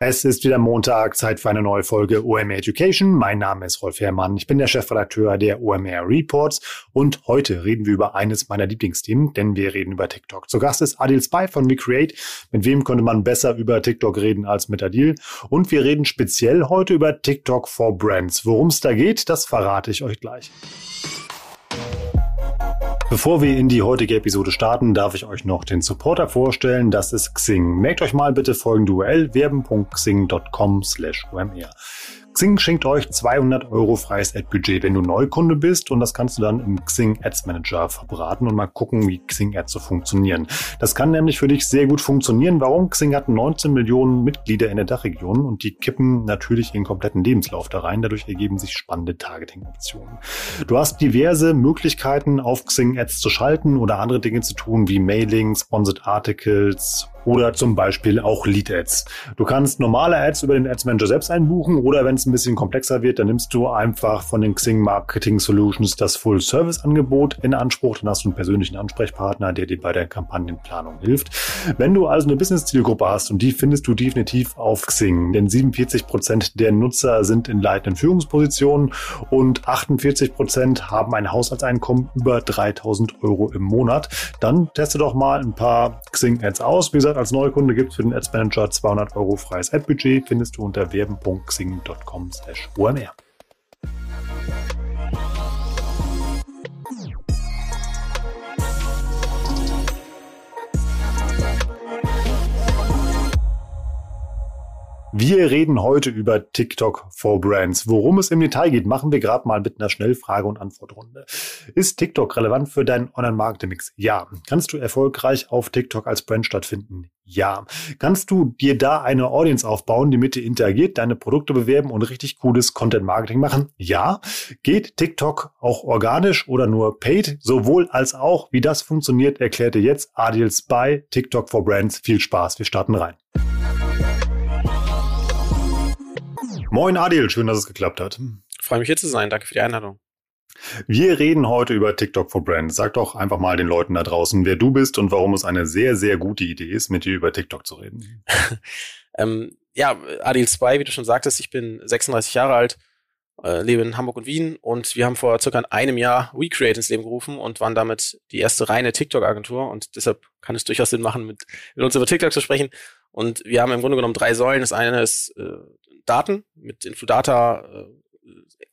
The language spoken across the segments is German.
Es ist wieder Montag, Zeit für eine neue Folge OMR Education. Mein Name ist Rolf Herrmann. Ich bin der Chefredakteur der OMR Reports und heute reden wir über eines meiner Lieblingsthemen, denn wir reden über TikTok. Zu Gast ist Adil Spy von WeCreate. Mit wem könnte man besser über TikTok reden als mit Adil? Und wir reden speziell heute über TikTok for Brands. Worum es da geht, das verrate ich euch gleich. Bevor wir in die heutige Episode starten, darf ich euch noch den Supporter vorstellen. Das ist Xing. Merkt euch mal bitte folgende URL werben.xing.com slash omr. Xing schenkt euch 200 Euro freies Ad-Budget, wenn du Neukunde bist und das kannst du dann im Xing Ads Manager verbraten und mal gucken, wie Xing Ads so funktionieren. Das kann nämlich für dich sehr gut funktionieren. Warum? Xing hat 19 Millionen Mitglieder in der Dachregion und die kippen natürlich ihren kompletten Lebenslauf da rein. Dadurch ergeben sich spannende Targeting-Optionen. Du hast diverse Möglichkeiten auf Xing Ads zu schalten oder andere Dinge zu tun, wie Mailing, Sponsored Articles, oder zum Beispiel auch Lead Ads. Du kannst normale Ads über den Ads Manager selbst einbuchen oder wenn es ein bisschen komplexer wird, dann nimmst du einfach von den Xing Marketing Solutions das Full Service Angebot in Anspruch. Dann hast du einen persönlichen Ansprechpartner, der dir bei der Kampagnenplanung hilft. Wenn du also eine Business Zielgruppe hast und die findest du definitiv auf Xing, denn 47 Prozent der Nutzer sind in leitenden Führungspositionen und 48 Prozent haben ein Haushaltseinkommen über 3000 Euro im Monat, dann teste doch mal ein paar Xing Ads aus. Wie gesagt, als Neukunde gibt es für den Ads Manager 200 Euro freies Ad-Budget, findest du unter werben.xing.com slash OMR. Wir reden heute über TikTok for Brands. Worum es im Detail geht, machen wir gerade mal mit einer Schnellfrage- und Antwortrunde. Ist TikTok relevant für deinen Online-Marketing-Mix? Ja. Kannst du erfolgreich auf TikTok als Brand stattfinden? Ja. Kannst du dir da eine Audience aufbauen, die mit dir interagiert, deine Produkte bewerben und richtig cooles Content-Marketing machen? Ja. Geht TikTok auch organisch oder nur paid? Sowohl als auch. Wie das funktioniert, erklärt dir jetzt Adil Spy, TikTok for Brands. Viel Spaß. Wir starten rein. Moin Adil, schön, dass es geklappt hat. Freue mich hier zu sein. Danke für die Einladung. Wir reden heute über TikTok for Brands. Sag doch einfach mal den Leuten da draußen, wer du bist und warum es eine sehr, sehr gute Idee ist, mit dir über TikTok zu reden. ähm, ja, Adil 2, wie du schon sagtest, ich bin 36 Jahre alt, äh, lebe in Hamburg und Wien und wir haben vor circa einem Jahr WeCreate ins Leben gerufen und waren damit die erste reine TikTok-Agentur und deshalb kann es durchaus Sinn machen, mit, mit uns über TikTok zu sprechen. Und wir haben im Grunde genommen drei Säulen. Das eine ist äh, Daten. Mit Infodata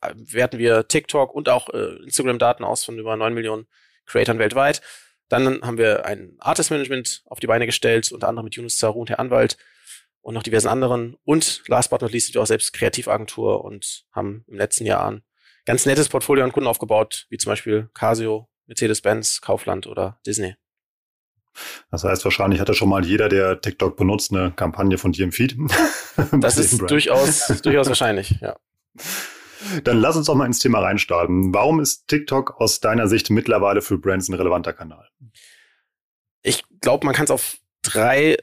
äh, werten wir TikTok und auch äh, Instagram-Daten aus von über neun Millionen Creatoren weltweit. Dann haben wir ein Artist-Management auf die Beine gestellt, unter anderem mit Yunus Zaru und Herr Anwalt und noch diversen anderen. Und last but not least sind wir auch selbst Kreativagentur und haben im letzten Jahr ein ganz nettes Portfolio an Kunden aufgebaut, wie zum Beispiel Casio, Mercedes-Benz, Kaufland oder Disney. Das heißt, wahrscheinlich hatte schon mal jeder, der TikTok benutzt, eine Kampagne von dir im Feed. das ist durchaus, durchaus wahrscheinlich, ja. Dann lass uns doch mal ins Thema reinstarten. Warum ist TikTok aus deiner Sicht mittlerweile für Brands ein relevanter Kanal? Ich glaube, man kann es auf drei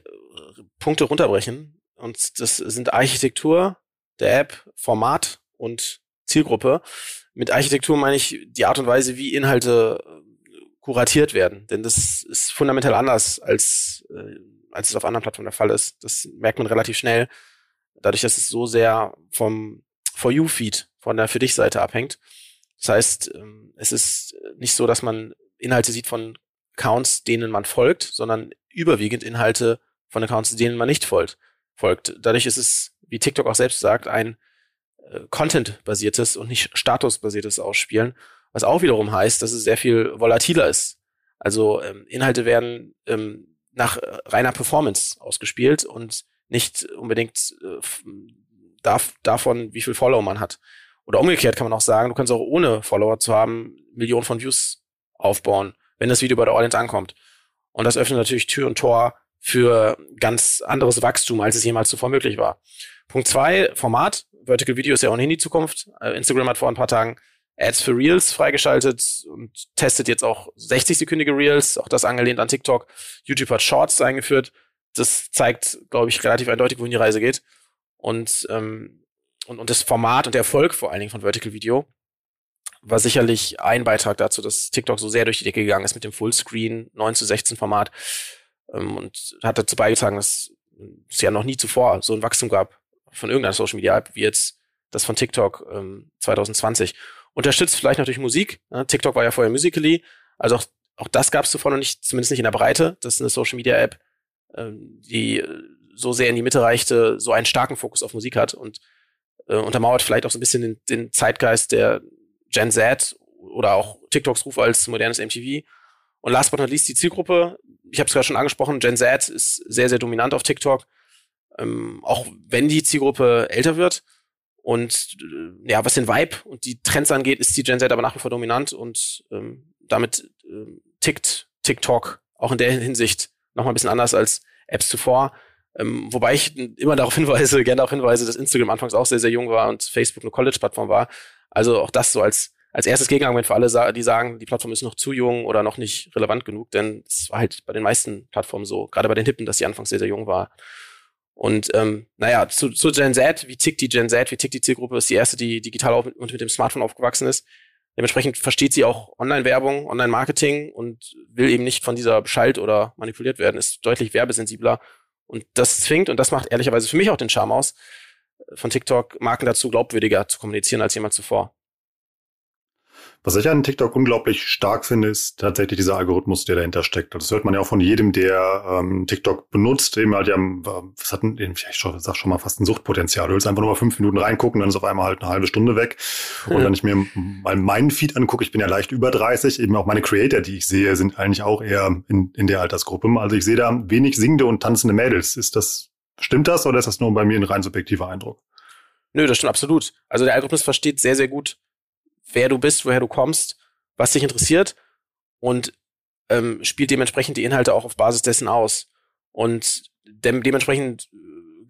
Punkte runterbrechen. Und das sind Architektur der App, Format und Zielgruppe. Mit Architektur meine ich die Art und Weise, wie Inhalte kuratiert werden. Denn das ist fundamental anders, als, äh, als es auf anderen Plattformen der Fall ist. Das merkt man relativ schnell, dadurch, dass es so sehr vom For You-Feed, von der Für dich-Seite abhängt. Das heißt, ähm, es ist nicht so, dass man Inhalte sieht von Accounts, denen man folgt, sondern überwiegend Inhalte von Accounts, denen man nicht folgt. folgt. Dadurch ist es, wie TikTok auch selbst sagt, ein äh, Content-basiertes und nicht Status-basiertes Ausspielen. Was auch wiederum heißt, dass es sehr viel volatiler ist. Also ähm, Inhalte werden ähm, nach äh, reiner Performance ausgespielt und nicht unbedingt äh, darf, davon, wie viel Follower man hat. Oder umgekehrt kann man auch sagen, du kannst auch ohne Follower zu haben Millionen von Views aufbauen, wenn das Video bei der Audience ankommt. Und das öffnet natürlich Tür und Tor für ganz anderes Wachstum, als es jemals zuvor möglich war. Punkt zwei, Format. Vertical Video ist ja ohnehin die Zukunft. Äh, Instagram hat vor ein paar Tagen Ads für Reels freigeschaltet und testet jetzt auch 60-sekündige Reels, auch das angelehnt an TikTok. YouTube hat Shorts eingeführt. Das zeigt, glaube ich, relativ eindeutig, wohin die Reise geht. Und ähm, und, und das Format und der Erfolg vor allen Dingen von Vertical Video war sicherlich ein Beitrag dazu, dass TikTok so sehr durch die Decke gegangen ist mit dem Fullscreen 9 zu 16 Format ähm, und hat dazu beigetragen, dass es ja noch nie zuvor so ein Wachstum gab von irgendeiner Social Media App wie jetzt das von TikTok ähm, 2020. Unterstützt vielleicht natürlich Musik. Ne? TikTok war ja vorher Musically, also auch, auch das gab es zuvor noch nicht, zumindest nicht in der Breite. Das ist eine Social Media App, ähm, die so sehr in die Mitte reichte, so einen starken Fokus auf Musik hat und äh, untermauert vielleicht auch so ein bisschen den, den Zeitgeist der Gen Z oder auch TikToks Ruf als modernes MTV. Und last but not least die Zielgruppe. Ich habe es gerade schon angesprochen, Gen Z ist sehr, sehr dominant auf TikTok. Ähm, auch wenn die Zielgruppe älter wird. Und äh, ja, was den Vibe und die Trends angeht, ist die Gen Z aber nach wie vor dominant und ähm, damit äh, tickt TikTok auch in der Hinsicht nochmal ein bisschen anders als Apps zuvor. Ähm, wobei ich immer darauf hinweise, gerne darauf hinweise, dass Instagram anfangs auch sehr, sehr jung war und Facebook eine College-Plattform war. Also auch das so als, als erstes Gegenargument für alle, die sagen, die Plattform ist noch zu jung oder noch nicht relevant genug, denn es war halt bei den meisten Plattformen so, gerade bei den Hippen, dass die anfangs sehr, sehr jung war. Und ähm, naja, zu, zu Gen Z, wie tickt die Gen Z, wie tickt die Zielgruppe, ist die erste, die digital mit, und mit dem Smartphone aufgewachsen ist. Dementsprechend versteht sie auch Online-Werbung, Online-Marketing und will eben nicht von dieser beschallt oder manipuliert werden, ist deutlich werbesensibler. Und das zwingt, und das macht ehrlicherweise für mich auch den Charme aus, von TikTok Marken dazu glaubwürdiger zu kommunizieren als jemand zuvor. Was ich an TikTok unglaublich stark finde, ist tatsächlich dieser Algorithmus, der dahinter steckt. Das hört man ja auch von jedem, der ähm, TikTok benutzt. Eben halt ja, was hat ein, ich sag schon mal fast ein Suchtpotenzial. Du willst einfach nur mal fünf Minuten reingucken, dann ist auf einmal halt eine halbe Stunde weg. Und ja. wenn ich mir mal meinen Feed angucke, ich bin ja leicht über 30, eben auch meine Creator, die ich sehe, sind eigentlich auch eher in, in der Altersgruppe. Also ich sehe da wenig singende und tanzende Mädels. Ist das, stimmt das oder ist das nur bei mir ein rein subjektiver Eindruck? Nö, das stimmt absolut. Also der Algorithmus versteht sehr, sehr gut, wer du bist, woher du kommst, was dich interessiert und ähm, spielt dementsprechend die Inhalte auch auf Basis dessen aus. Und de dementsprechend äh,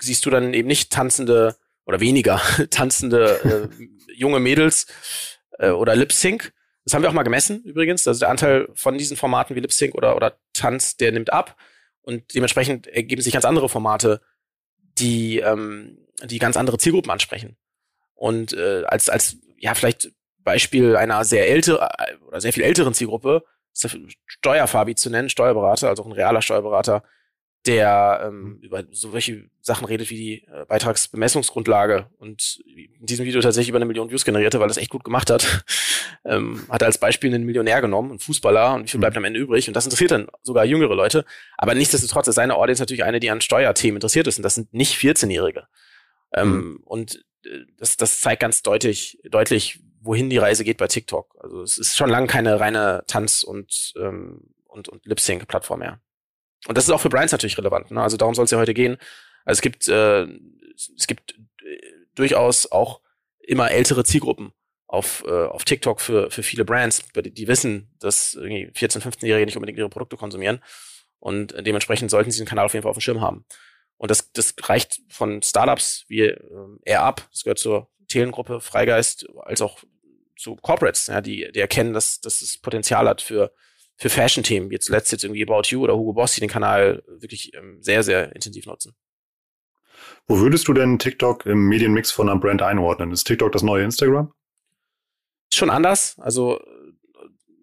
siehst du dann eben nicht tanzende oder weniger tanzende äh, junge Mädels äh, oder Lip Sync. Das haben wir auch mal gemessen übrigens. Also der Anteil von diesen Formaten wie Lip Sync oder, oder Tanz, der nimmt ab. Und dementsprechend ergeben sich ganz andere Formate, die, ähm, die ganz andere Zielgruppen ansprechen. Und äh, als, als ja, vielleicht Beispiel einer sehr älteren oder sehr viel älteren Zielgruppe, Steuerfabi zu nennen, Steuerberater, also auch ein realer Steuerberater, der ähm, mhm. über solche Sachen redet wie die äh, Beitragsbemessungsgrundlage und in diesem Video tatsächlich über eine Million Views generierte, weil das echt gut gemacht hat. ähm, hat er als Beispiel einen Millionär genommen, einen Fußballer und wie viel bleibt mhm. am Ende übrig? Und das interessiert dann sogar jüngere Leute. Aber nichtsdestotrotz ist seine Audience natürlich eine, die an Steuerthemen interessiert ist und das sind nicht 14-Jährige. Ähm, mhm. Und äh, das, das zeigt ganz deutlich, deutlich, wohin die Reise geht bei TikTok. Also es ist schon lange keine reine Tanz- und, ähm, und, und Lip-Sync-Plattform mehr. Und das ist auch für Brands natürlich relevant. Ne? Also darum soll es ja heute gehen. Also es gibt, äh, es gibt äh, durchaus auch immer ältere Zielgruppen auf, äh, auf TikTok für, für viele Brands, die, die wissen, dass irgendwie 14-, 15-Jährige nicht unbedingt ihre Produkte konsumieren. Und dementsprechend sollten sie den Kanal auf jeden Fall auf dem Schirm haben. Und das, das reicht von Startups wie äh, AirUp, das gehört zur Telengruppe, Freigeist, als auch zu Corporates, ja, die, die erkennen, dass, dass es Potenzial hat für, für Fashion-Themen, wie zuletzt jetzt irgendwie About You oder Hugo Boss, die den Kanal wirklich ähm, sehr, sehr intensiv nutzen. Wo würdest du denn TikTok im Medienmix von einer Brand einordnen? Ist TikTok das neue Instagram? Ist schon anders. Also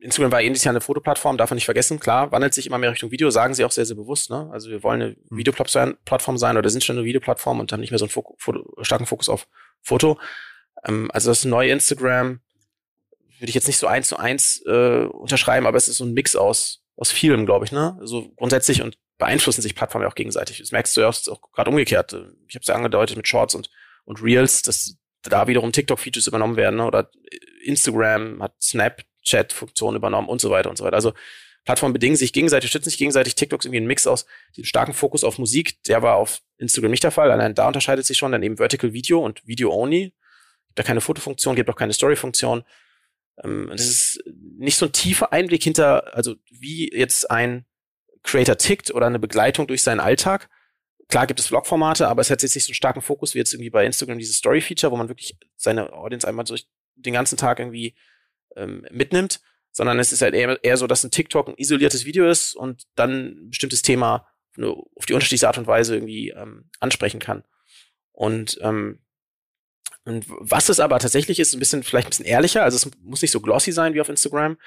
Instagram war ähnlich ja eine Fotoplattform, darf man nicht vergessen. Klar, wandelt sich immer mehr Richtung Video, sagen sie auch sehr, sehr bewusst. Ne? Also wir wollen eine hm. Videoplattform sein oder sind schon eine Videoplattform und haben nicht mehr so einen Fok starken Fokus auf Foto. Ähm, also das neue Instagram würde ich jetzt nicht so eins zu eins äh, unterschreiben, aber es ist so ein Mix aus, aus vielem, glaube ich. Ne? Also grundsätzlich und beeinflussen sich Plattformen auch gegenseitig. Das merkst du ja auch gerade umgekehrt. Ich habe es ja angedeutet mit Shorts und, und Reels, dass da wiederum TikTok-Features übernommen werden ne? oder Instagram hat Snapchat-Funktionen übernommen und so weiter und so weiter. Also Plattformen bedingen sich gegenseitig, stützen sich gegenseitig. TikTok ist irgendwie ein Mix aus dem starken Fokus auf Musik. Der war auf Instagram nicht der Fall. Allein da unterscheidet sich schon dann eben Vertical Video und Video Only. Gibt da keine Fotofunktion, gibt auch keine Story-Funktion. Ähm, das ist nicht so ein tiefer Einblick hinter, also wie jetzt ein Creator tickt oder eine Begleitung durch seinen Alltag. Klar gibt es Vlog-Formate, aber es hat jetzt nicht so einen starken Fokus wie jetzt irgendwie bei Instagram dieses Story-Feature, wo man wirklich seine Audience einmal durch den ganzen Tag irgendwie ähm, mitnimmt, sondern es ist halt eher, eher so, dass ein TikTok ein isoliertes Video ist und dann ein bestimmtes Thema auf die unterschiedlichste Art und Weise irgendwie ähm, ansprechen kann. Und ähm, Und was es aber tatsächlich ist, ein bisschen, vielleicht ein bisschen ehrlicher, also es muss nicht so glossy sein wie auf Instagram.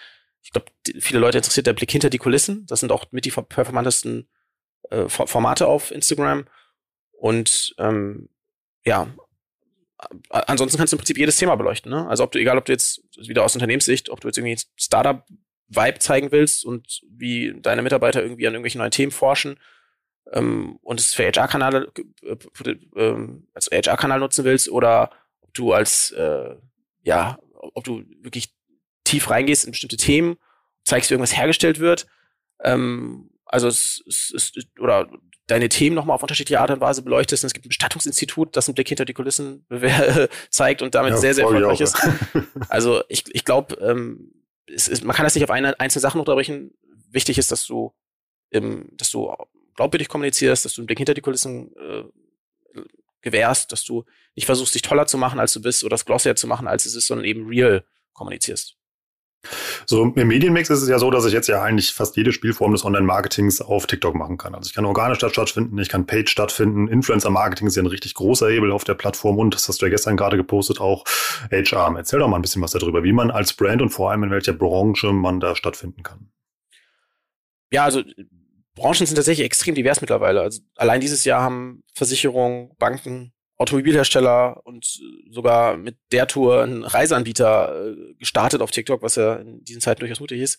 Ich glaube, viele Leute interessiert der Blick hinter die Kulissen. Das sind auch mit die performantesten äh, Formate auf Instagram. Und ähm, ja, ansonsten kannst du im Prinzip jedes Thema beleuchten. Ne? Also ob du, egal ob du jetzt wieder aus Unternehmenssicht, ob du jetzt irgendwie Startup-Vibe zeigen willst und wie deine Mitarbeiter irgendwie an irgendwelchen neuen Themen forschen ähm, und es für HR-Kanäle äh, äh, als HR-Kanal nutzen willst oder du als äh, ja, ob du wirklich tief reingehst in bestimmte Themen, zeigst, wie irgendwas hergestellt wird. Ähm, also es, es, es oder deine Themen nochmal auf unterschiedliche Art und Weise beleuchtest. Und es gibt ein Bestattungsinstitut, das einen Blick hinter die Kulissen zeigt und damit ja, sehr, sehr erfolgreich ist. also ich, ich glaube, ähm, es, es, man kann das nicht auf eine einzelne Sache unterbrechen. Wichtig ist, dass du, ähm, dass du glaubwürdig kommunizierst, dass du einen Blick hinter die Kulissen äh, gewährst, dass du nicht versuchst, dich toller zu machen, als du bist, oder das glossier zu machen, als es ist, sondern eben real kommunizierst. So im Medienmix ist es ja so, dass ich jetzt ja eigentlich fast jede Spielform des Online-Marketings auf TikTok machen kann. Also ich kann organisch stattfinden, ich kann Page stattfinden. Influencer-Marketing ist ja ein richtig großer Hebel auf der Plattform und das hast du ja gestern gerade gepostet, auch HR. Erzähl doch mal ein bisschen was darüber, wie man als Brand und vor allem in welcher Branche man da stattfinden kann. Ja, also Branchen sind tatsächlich extrem divers mittlerweile. Also allein dieses Jahr haben Versicherungen, Banken, Automobilhersteller und sogar mit der Tour ein Reiseanbieter äh, gestartet auf TikTok, was ja in diesen Zeiten durchaus mutig ist.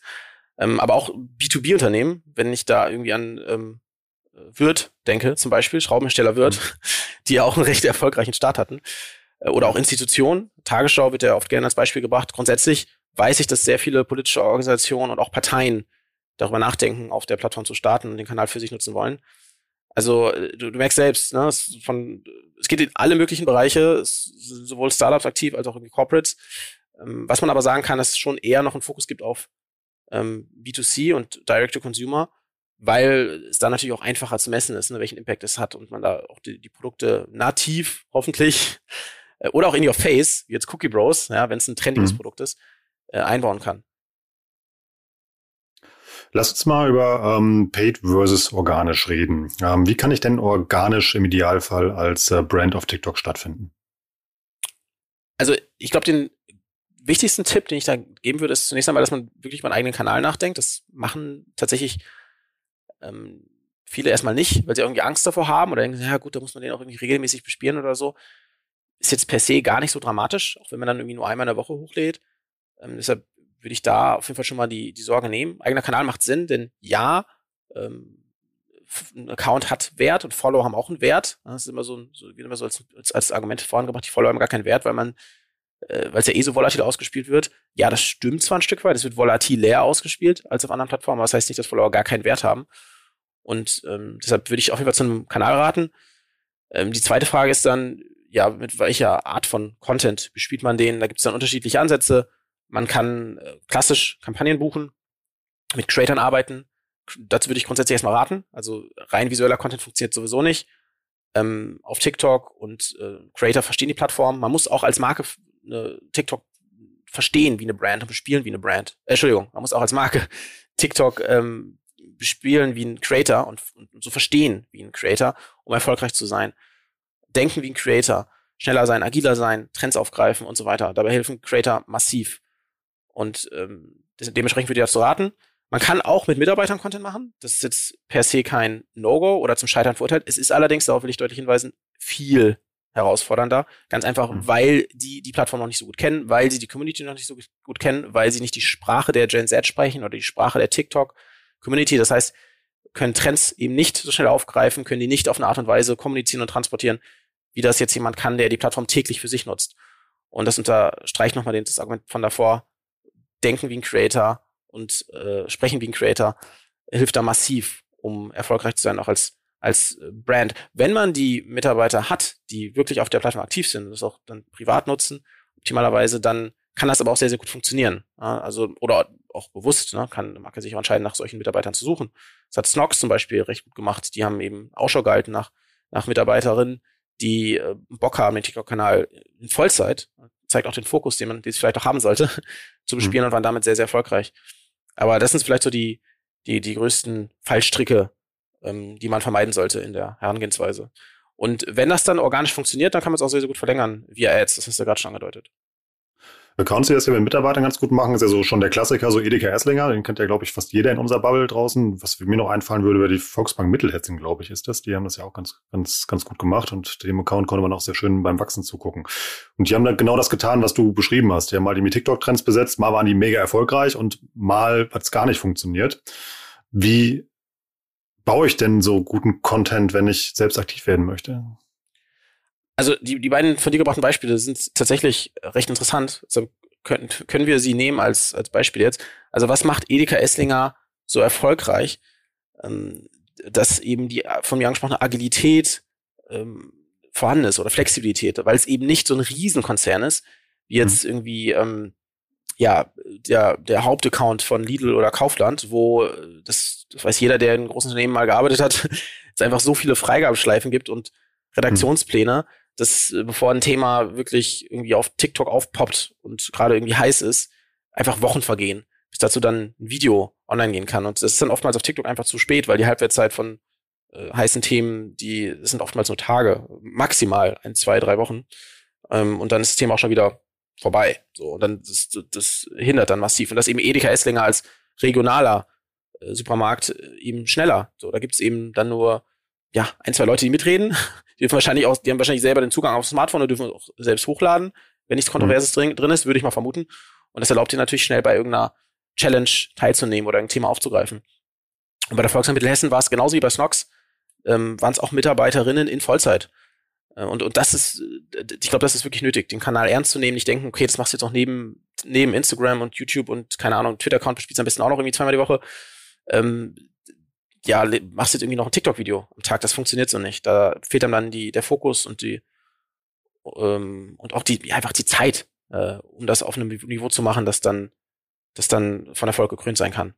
Ähm, aber auch B2B-Unternehmen, wenn ich da irgendwie an ähm, Wirt denke, zum Beispiel, Schraubenhersteller Wirt, die ja auch einen recht erfolgreichen Start hatten. Äh, oder auch Institutionen. Tagesschau wird ja oft gerne als Beispiel gebracht. Grundsätzlich weiß ich, dass sehr viele politische Organisationen und auch Parteien darüber nachdenken, auf der Plattform zu starten und den Kanal für sich nutzen wollen. Also äh, du, du merkst selbst, ne, es, von, es geht in alle möglichen Bereiche, es, sowohl Startups aktiv als auch irgendwie Corporates. Ähm, was man aber sagen kann, dass es schon eher noch einen Fokus gibt auf ähm, B2C und Direct-to-Consumer, weil es da natürlich auch einfacher zu messen ist, ne, welchen Impact es hat und man da auch die, die Produkte nativ hoffentlich äh, oder auch in your face, wie jetzt Cookie Bros, ja, wenn es ein trendiges mhm. Produkt ist, äh, einbauen kann. Lass uns mal über ähm, Paid versus organisch reden. Ähm, wie kann ich denn organisch im Idealfall als äh, Brand auf TikTok stattfinden? Also ich glaube, den wichtigsten Tipp, den ich da geben würde, ist zunächst einmal, dass man wirklich über einen eigenen Kanal nachdenkt. Das machen tatsächlich ähm, viele erstmal nicht, weil sie irgendwie Angst davor haben oder denken, ja gut, da muss man den auch irgendwie regelmäßig bespielen oder so. Ist jetzt per se gar nicht so dramatisch, auch wenn man dann irgendwie nur einmal in der Woche hochlädt. Ähm, deshalb würde ich da auf jeden Fall schon mal die, die Sorge nehmen. Eigener Kanal macht Sinn, denn ja, ähm, ein Account hat Wert und Follower haben auch einen Wert. Das ist immer so, so wird immer so als, als, als Argument vorangebracht, die Follower haben gar keinen Wert, weil man, äh, weil es ja eh so volatil ausgespielt wird. Ja, das stimmt zwar ein Stück weit, es wird volatil leer ausgespielt als auf anderen Plattformen, aber das heißt nicht, dass Follower gar keinen Wert haben. Und ähm, deshalb würde ich auf jeden Fall zu einem Kanal raten. Ähm, die zweite Frage ist dann, ja, mit welcher Art von Content bespielt man den? Da gibt es dann unterschiedliche Ansätze. Man kann äh, klassisch Kampagnen buchen, mit Creatern arbeiten. Dazu würde ich grundsätzlich erstmal raten. Also rein visueller Content funktioniert sowieso nicht. Ähm, auf TikTok und äh, Creator verstehen die Plattform. Man muss auch als Marke eine TikTok verstehen wie eine Brand und bespielen wie eine Brand. Äh, Entschuldigung, man muss auch als Marke TikTok ähm, bespielen wie ein Creator und, und so verstehen wie ein Creator, um erfolgreich zu sein. Denken wie ein Creator, schneller sein, agiler sein, Trends aufgreifen und so weiter. Dabei helfen Creator massiv. Und ähm, dementsprechend würde ich dazu raten. Man kann auch mit Mitarbeitern Content machen. Das ist jetzt per se kein No-Go oder zum Scheitern verurteilt. Es ist allerdings, darauf will ich deutlich hinweisen, viel herausfordernder. Ganz einfach, mhm. weil die die Plattform noch nicht so gut kennen, weil sie die Community noch nicht so gut kennen, weil sie nicht die Sprache der Gen Z sprechen oder die Sprache der TikTok-Community. Das heißt, können Trends eben nicht so schnell aufgreifen, können die nicht auf eine Art und Weise kommunizieren und transportieren, wie das jetzt jemand kann, der die Plattform täglich für sich nutzt. Und das unterstreicht nochmal das Argument von davor, denken wie ein Creator und äh, sprechen wie ein Creator hilft da massiv, um erfolgreich zu sein, auch als als äh, Brand. Wenn man die Mitarbeiter hat, die wirklich auf der Plattform aktiv sind, das auch dann privat nutzen, optimalerweise, dann kann das aber auch sehr, sehr gut funktionieren. Ja, also, oder auch bewusst, ne, kann eine Marke sich auch entscheiden, nach solchen Mitarbeitern zu suchen. Das hat Snox zum Beispiel recht gut gemacht. Die haben eben Ausschau gehalten nach, nach Mitarbeiterinnen, die äh, Bock haben, den TikTok-Kanal in Vollzeit zeigt auch den Fokus, den man den es vielleicht auch haben sollte, zu bespielen mhm. und waren damit sehr, sehr erfolgreich. Aber das sind vielleicht so die, die, die größten Fallstricke, ähm, die man vermeiden sollte in der Herangehensweise. Und wenn das dann organisch funktioniert, dann kann man es auch sehr, sehr gut verlängern via Ads. Das hast du gerade schon angedeutet. Accounts, die das ja mit Mitarbeitern ganz gut machen, ist ja so schon der Klassiker, so Edeka Esslinger, den kennt ja, glaube ich, fast jeder in unserer Bubble draußen. Was mir noch einfallen würde, wäre die Volksbank Mittelhessen, glaube ich, ist das. Die haben das ja auch ganz, ganz, ganz gut gemacht und dem Account konnte man auch sehr schön beim Wachsen zugucken. Und die haben dann genau das getan, was du beschrieben hast. Die haben mal die TikTok-Trends besetzt, mal waren die mega erfolgreich und mal hat es gar nicht funktioniert. Wie baue ich denn so guten Content, wenn ich selbst aktiv werden möchte? Also die, die beiden von dir gebrachten Beispiele sind tatsächlich recht interessant. Also können, können wir sie nehmen als, als Beispiel jetzt. Also was macht Edeka Esslinger so erfolgreich, ähm, dass eben die von mir angesprochene Agilität ähm, vorhanden ist oder Flexibilität, weil es eben nicht so ein Riesenkonzern ist, wie jetzt mhm. irgendwie ähm, ja der, der Hauptaccount von Lidl oder Kaufland, wo das, das weiß jeder, der in großen Unternehmen mal gearbeitet hat, es einfach so viele Freigabeschleifen gibt und Redaktionspläne, mhm dass äh, bevor ein Thema wirklich irgendwie auf TikTok aufpoppt und gerade irgendwie heiß ist, einfach Wochen vergehen, bis dazu dann ein Video online gehen kann. Und das ist dann oftmals auf TikTok einfach zu spät, weil die Halbwertszeit von äh, heißen Themen, die das sind oftmals nur Tage, maximal ein, zwei, drei Wochen. Ähm, und dann ist das Thema auch schon wieder vorbei. So, und dann das, das hindert dann massiv. Und das eben Edeka Esslinger als regionaler äh, Supermarkt äh, eben schneller. So, da gibt's eben dann nur ja ein, zwei Leute, die mitreden die dürfen wahrscheinlich auch, die haben wahrscheinlich selber den Zugang aufs Smartphone und dürfen auch selbst hochladen, wenn nichts Kontroverses mhm. drin, drin ist, würde ich mal vermuten. Und das erlaubt dir natürlich schnell bei irgendeiner Challenge teilzunehmen oder ein Thema aufzugreifen. Und bei der Volksbank Mittelhessen war es genauso wie bei Snox, ähm, waren es auch Mitarbeiterinnen in Vollzeit. Äh, und, und das ist, äh, ich glaube, das ist wirklich nötig, den Kanal ernst zu nehmen, nicht denken, okay, das machst du jetzt auch neben, neben Instagram und YouTube und keine Ahnung, Twitter-Account spielst du am besten auch noch irgendwie zweimal die Woche. Ähm, ja, machst jetzt irgendwie noch ein TikTok-Video am Tag. Das funktioniert so nicht. Da fehlt einem dann die, der Fokus und die ähm, und auch die, ja, einfach die Zeit, äh, um das auf einem Niveau zu machen, dass dann, das dann von Erfolg gekrönt sein kann.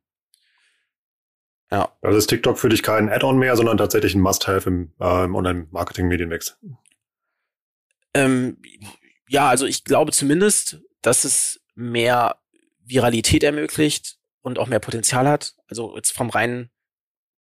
Ja. Also ist TikTok für dich kein Add-on mehr, sondern tatsächlich ein Must-Have im, äh, im Online-Marketing-Medienwechsel. Ähm, ja, also ich glaube zumindest, dass es mehr Viralität ermöglicht und auch mehr Potenzial hat. Also jetzt vom reinen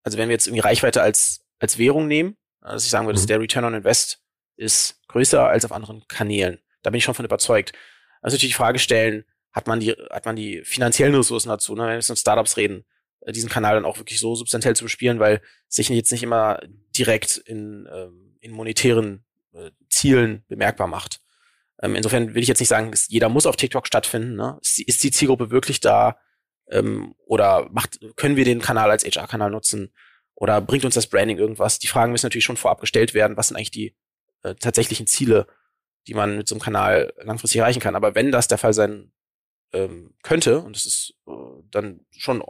also wenn wir jetzt irgendwie Reichweite als, als Währung nehmen, also ich sagen würde, mhm. der Return on Invest ist größer als auf anderen Kanälen. Da bin ich schon von überzeugt. Also natürlich die Frage stellen, hat man die, hat man die finanziellen Ressourcen dazu, ne? wenn wir jetzt mit Startups reden, äh, diesen Kanal dann auch wirklich so substanziell zu bespielen, weil sich jetzt nicht immer direkt in, ähm, in monetären äh, Zielen bemerkbar macht. Ähm, insofern will ich jetzt nicht sagen, jeder muss auf TikTok stattfinden. Ne? Ist, ist die Zielgruppe wirklich da? Ähm, oder macht, können wir den Kanal als HR-Kanal nutzen? Oder bringt uns das Branding irgendwas? Die Fragen müssen natürlich schon vorab gestellt werden. Was sind eigentlich die äh, tatsächlichen Ziele, die man mit so einem Kanal langfristig erreichen kann? Aber wenn das der Fall sein ähm, könnte, und das ist äh, dann schon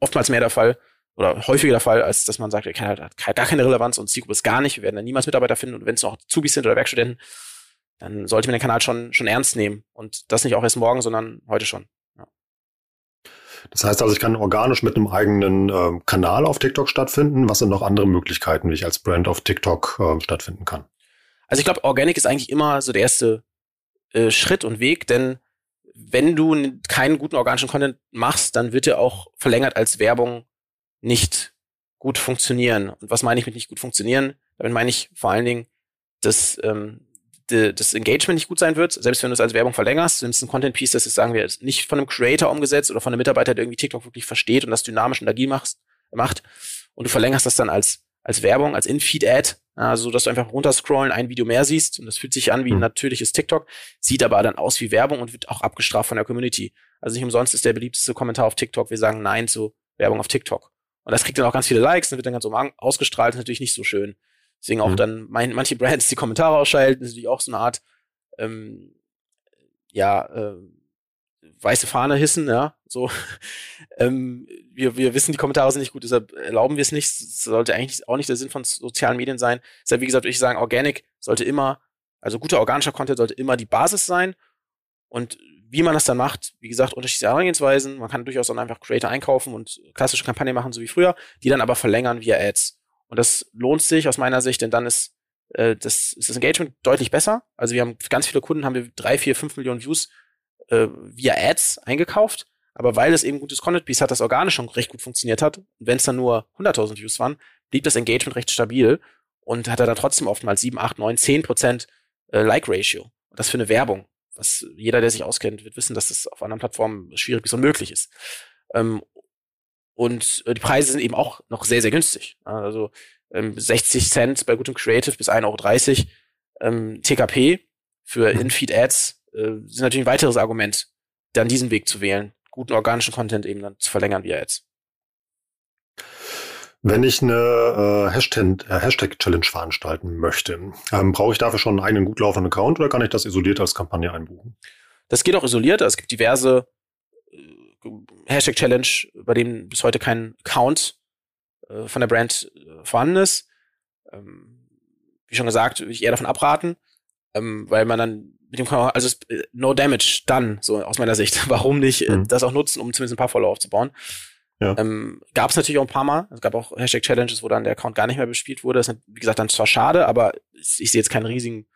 oftmals mehr der Fall, oder häufiger der Fall, als dass man sagt, der Kanal hat gar keine Relevanz und Zielgruppe ist gar nicht, wir werden dann niemals Mitarbeiter finden und wenn es noch Zubis sind oder Werkstudenten, dann sollte man den Kanal schon, schon ernst nehmen. Und das nicht auch erst morgen, sondern heute schon. Das heißt also, ich kann organisch mit einem eigenen äh, Kanal auf TikTok stattfinden. Was sind noch andere Möglichkeiten, wie ich als Brand auf TikTok äh, stattfinden kann? Also ich glaube, Organic ist eigentlich immer so der erste äh, Schritt und Weg, denn wenn du keinen guten organischen Content machst, dann wird er auch verlängert als Werbung nicht gut funktionieren. Und was meine ich mit nicht gut funktionieren? Damit meine ich vor allen Dingen, dass ähm, de, das Engagement nicht gut sein wird, selbst wenn du es als Werbung verlängerst, du nimmst ein Content Piece, das ist, sagen wir, nicht von einem Creator umgesetzt oder von einem Mitarbeiter, der irgendwie TikTok wirklich versteht und das dynamisch und agil machst, macht, und du verlängerst das dann als, als Werbung, als In-Feed-Ad, also dass du einfach runterscrollen, ein Video mehr siehst und das fühlt sich an wie ein mhm. natürliches TikTok, sieht aber dann aus wie Werbung und wird auch abgestraft von der Community. Also nicht umsonst ist der beliebteste Kommentar auf TikTok, wir sagen Nein zu Werbung auf TikTok. Und das kriegt dann auch ganz viele Likes, dann wird dann ganz so ausgestrahlt, ist natürlich nicht so schön. Deswegen auch mhm. dann mein, manche Brands die Kommentare ausschalten, ist natürlich auch so eine Art, ähm, ja, äh, weiße Fahne hissen, ja, so. ähm, wir, wir wissen, die Kommentare sind nicht gut, deshalb erlauben wir es nicht. Das sollte eigentlich auch nicht der Sinn von sozialen Medien sein. Deshalb, wie gesagt, würde ich sagen, Organic sollte immer, also guter organischer Content sollte immer die Basis sein. Und wie man das dann macht, wie gesagt, unterschiedliche Herangehensweisen. Man kann durchaus dann einfach Creator einkaufen und klassische Kampagnen machen, so wie früher, die dann aber verlängern via Ads. Und das lohnt sich aus meiner Sicht, denn dann ist, äh, das, ist das Engagement deutlich besser. Also wir haben ganz viele Kunden, haben wir drei, vier, fünf Millionen Views äh, via Ads eingekauft. Aber weil es eben gutes Content Piece hat, das organisch schon recht gut funktioniert hat, und wenn es dann nur 100.000 Views waren, blieb das Engagement recht stabil. und hat er dann trotzdem oftmals 7, 8, 9, 10 Prozent äh, Like-Ratio. Das für eine Werbung. Was jeder, der sich auskennt, wird wissen, dass das auf anderen Plattformen schwierig bis unmöglich ist. Ähm, und äh, die Preise sind eben auch noch sehr, sehr günstig. Also ähm, 60 Cent bei gutem Creative bis 1,30 Euro. Ähm, TKP für mhm. In-Feed-Ads äh, sind natürlich ein weiteres Argument, dann diesen Weg zu wählen, guten organischen Content eben dann zu verlängern via Ads. Wenn ich eine äh, äh, Hashtag-Challenge veranstalten möchte, ähm, brauche ich dafür schon einen eigenen gut laufenden Account oder kann ich das isoliert als Kampagne einbuchen? Das geht auch isoliert. Es gibt diverse äh, Hashtag-Challenge, bei denen bis heute kein Account äh, von der Brand äh, vorhanden ist. Ähm, wie schon gesagt, würde ich eher davon abraten, ähm, weil man dann mit dem also es, äh, no damage dann so aus meiner Sicht. Warum nicht mhm. das auch nutzen, um zumindest ein paar Follower aufzubauen? Ja. Ähm, gab es natürlich auch ein paar Mal. Es gab auch Hashtag Challenges, wo dann der Account gar nicht mehr bespielt wurde. Das ist, wie gesagt, dann zwar schade, aber ich, sehe jetzt keinen riesigen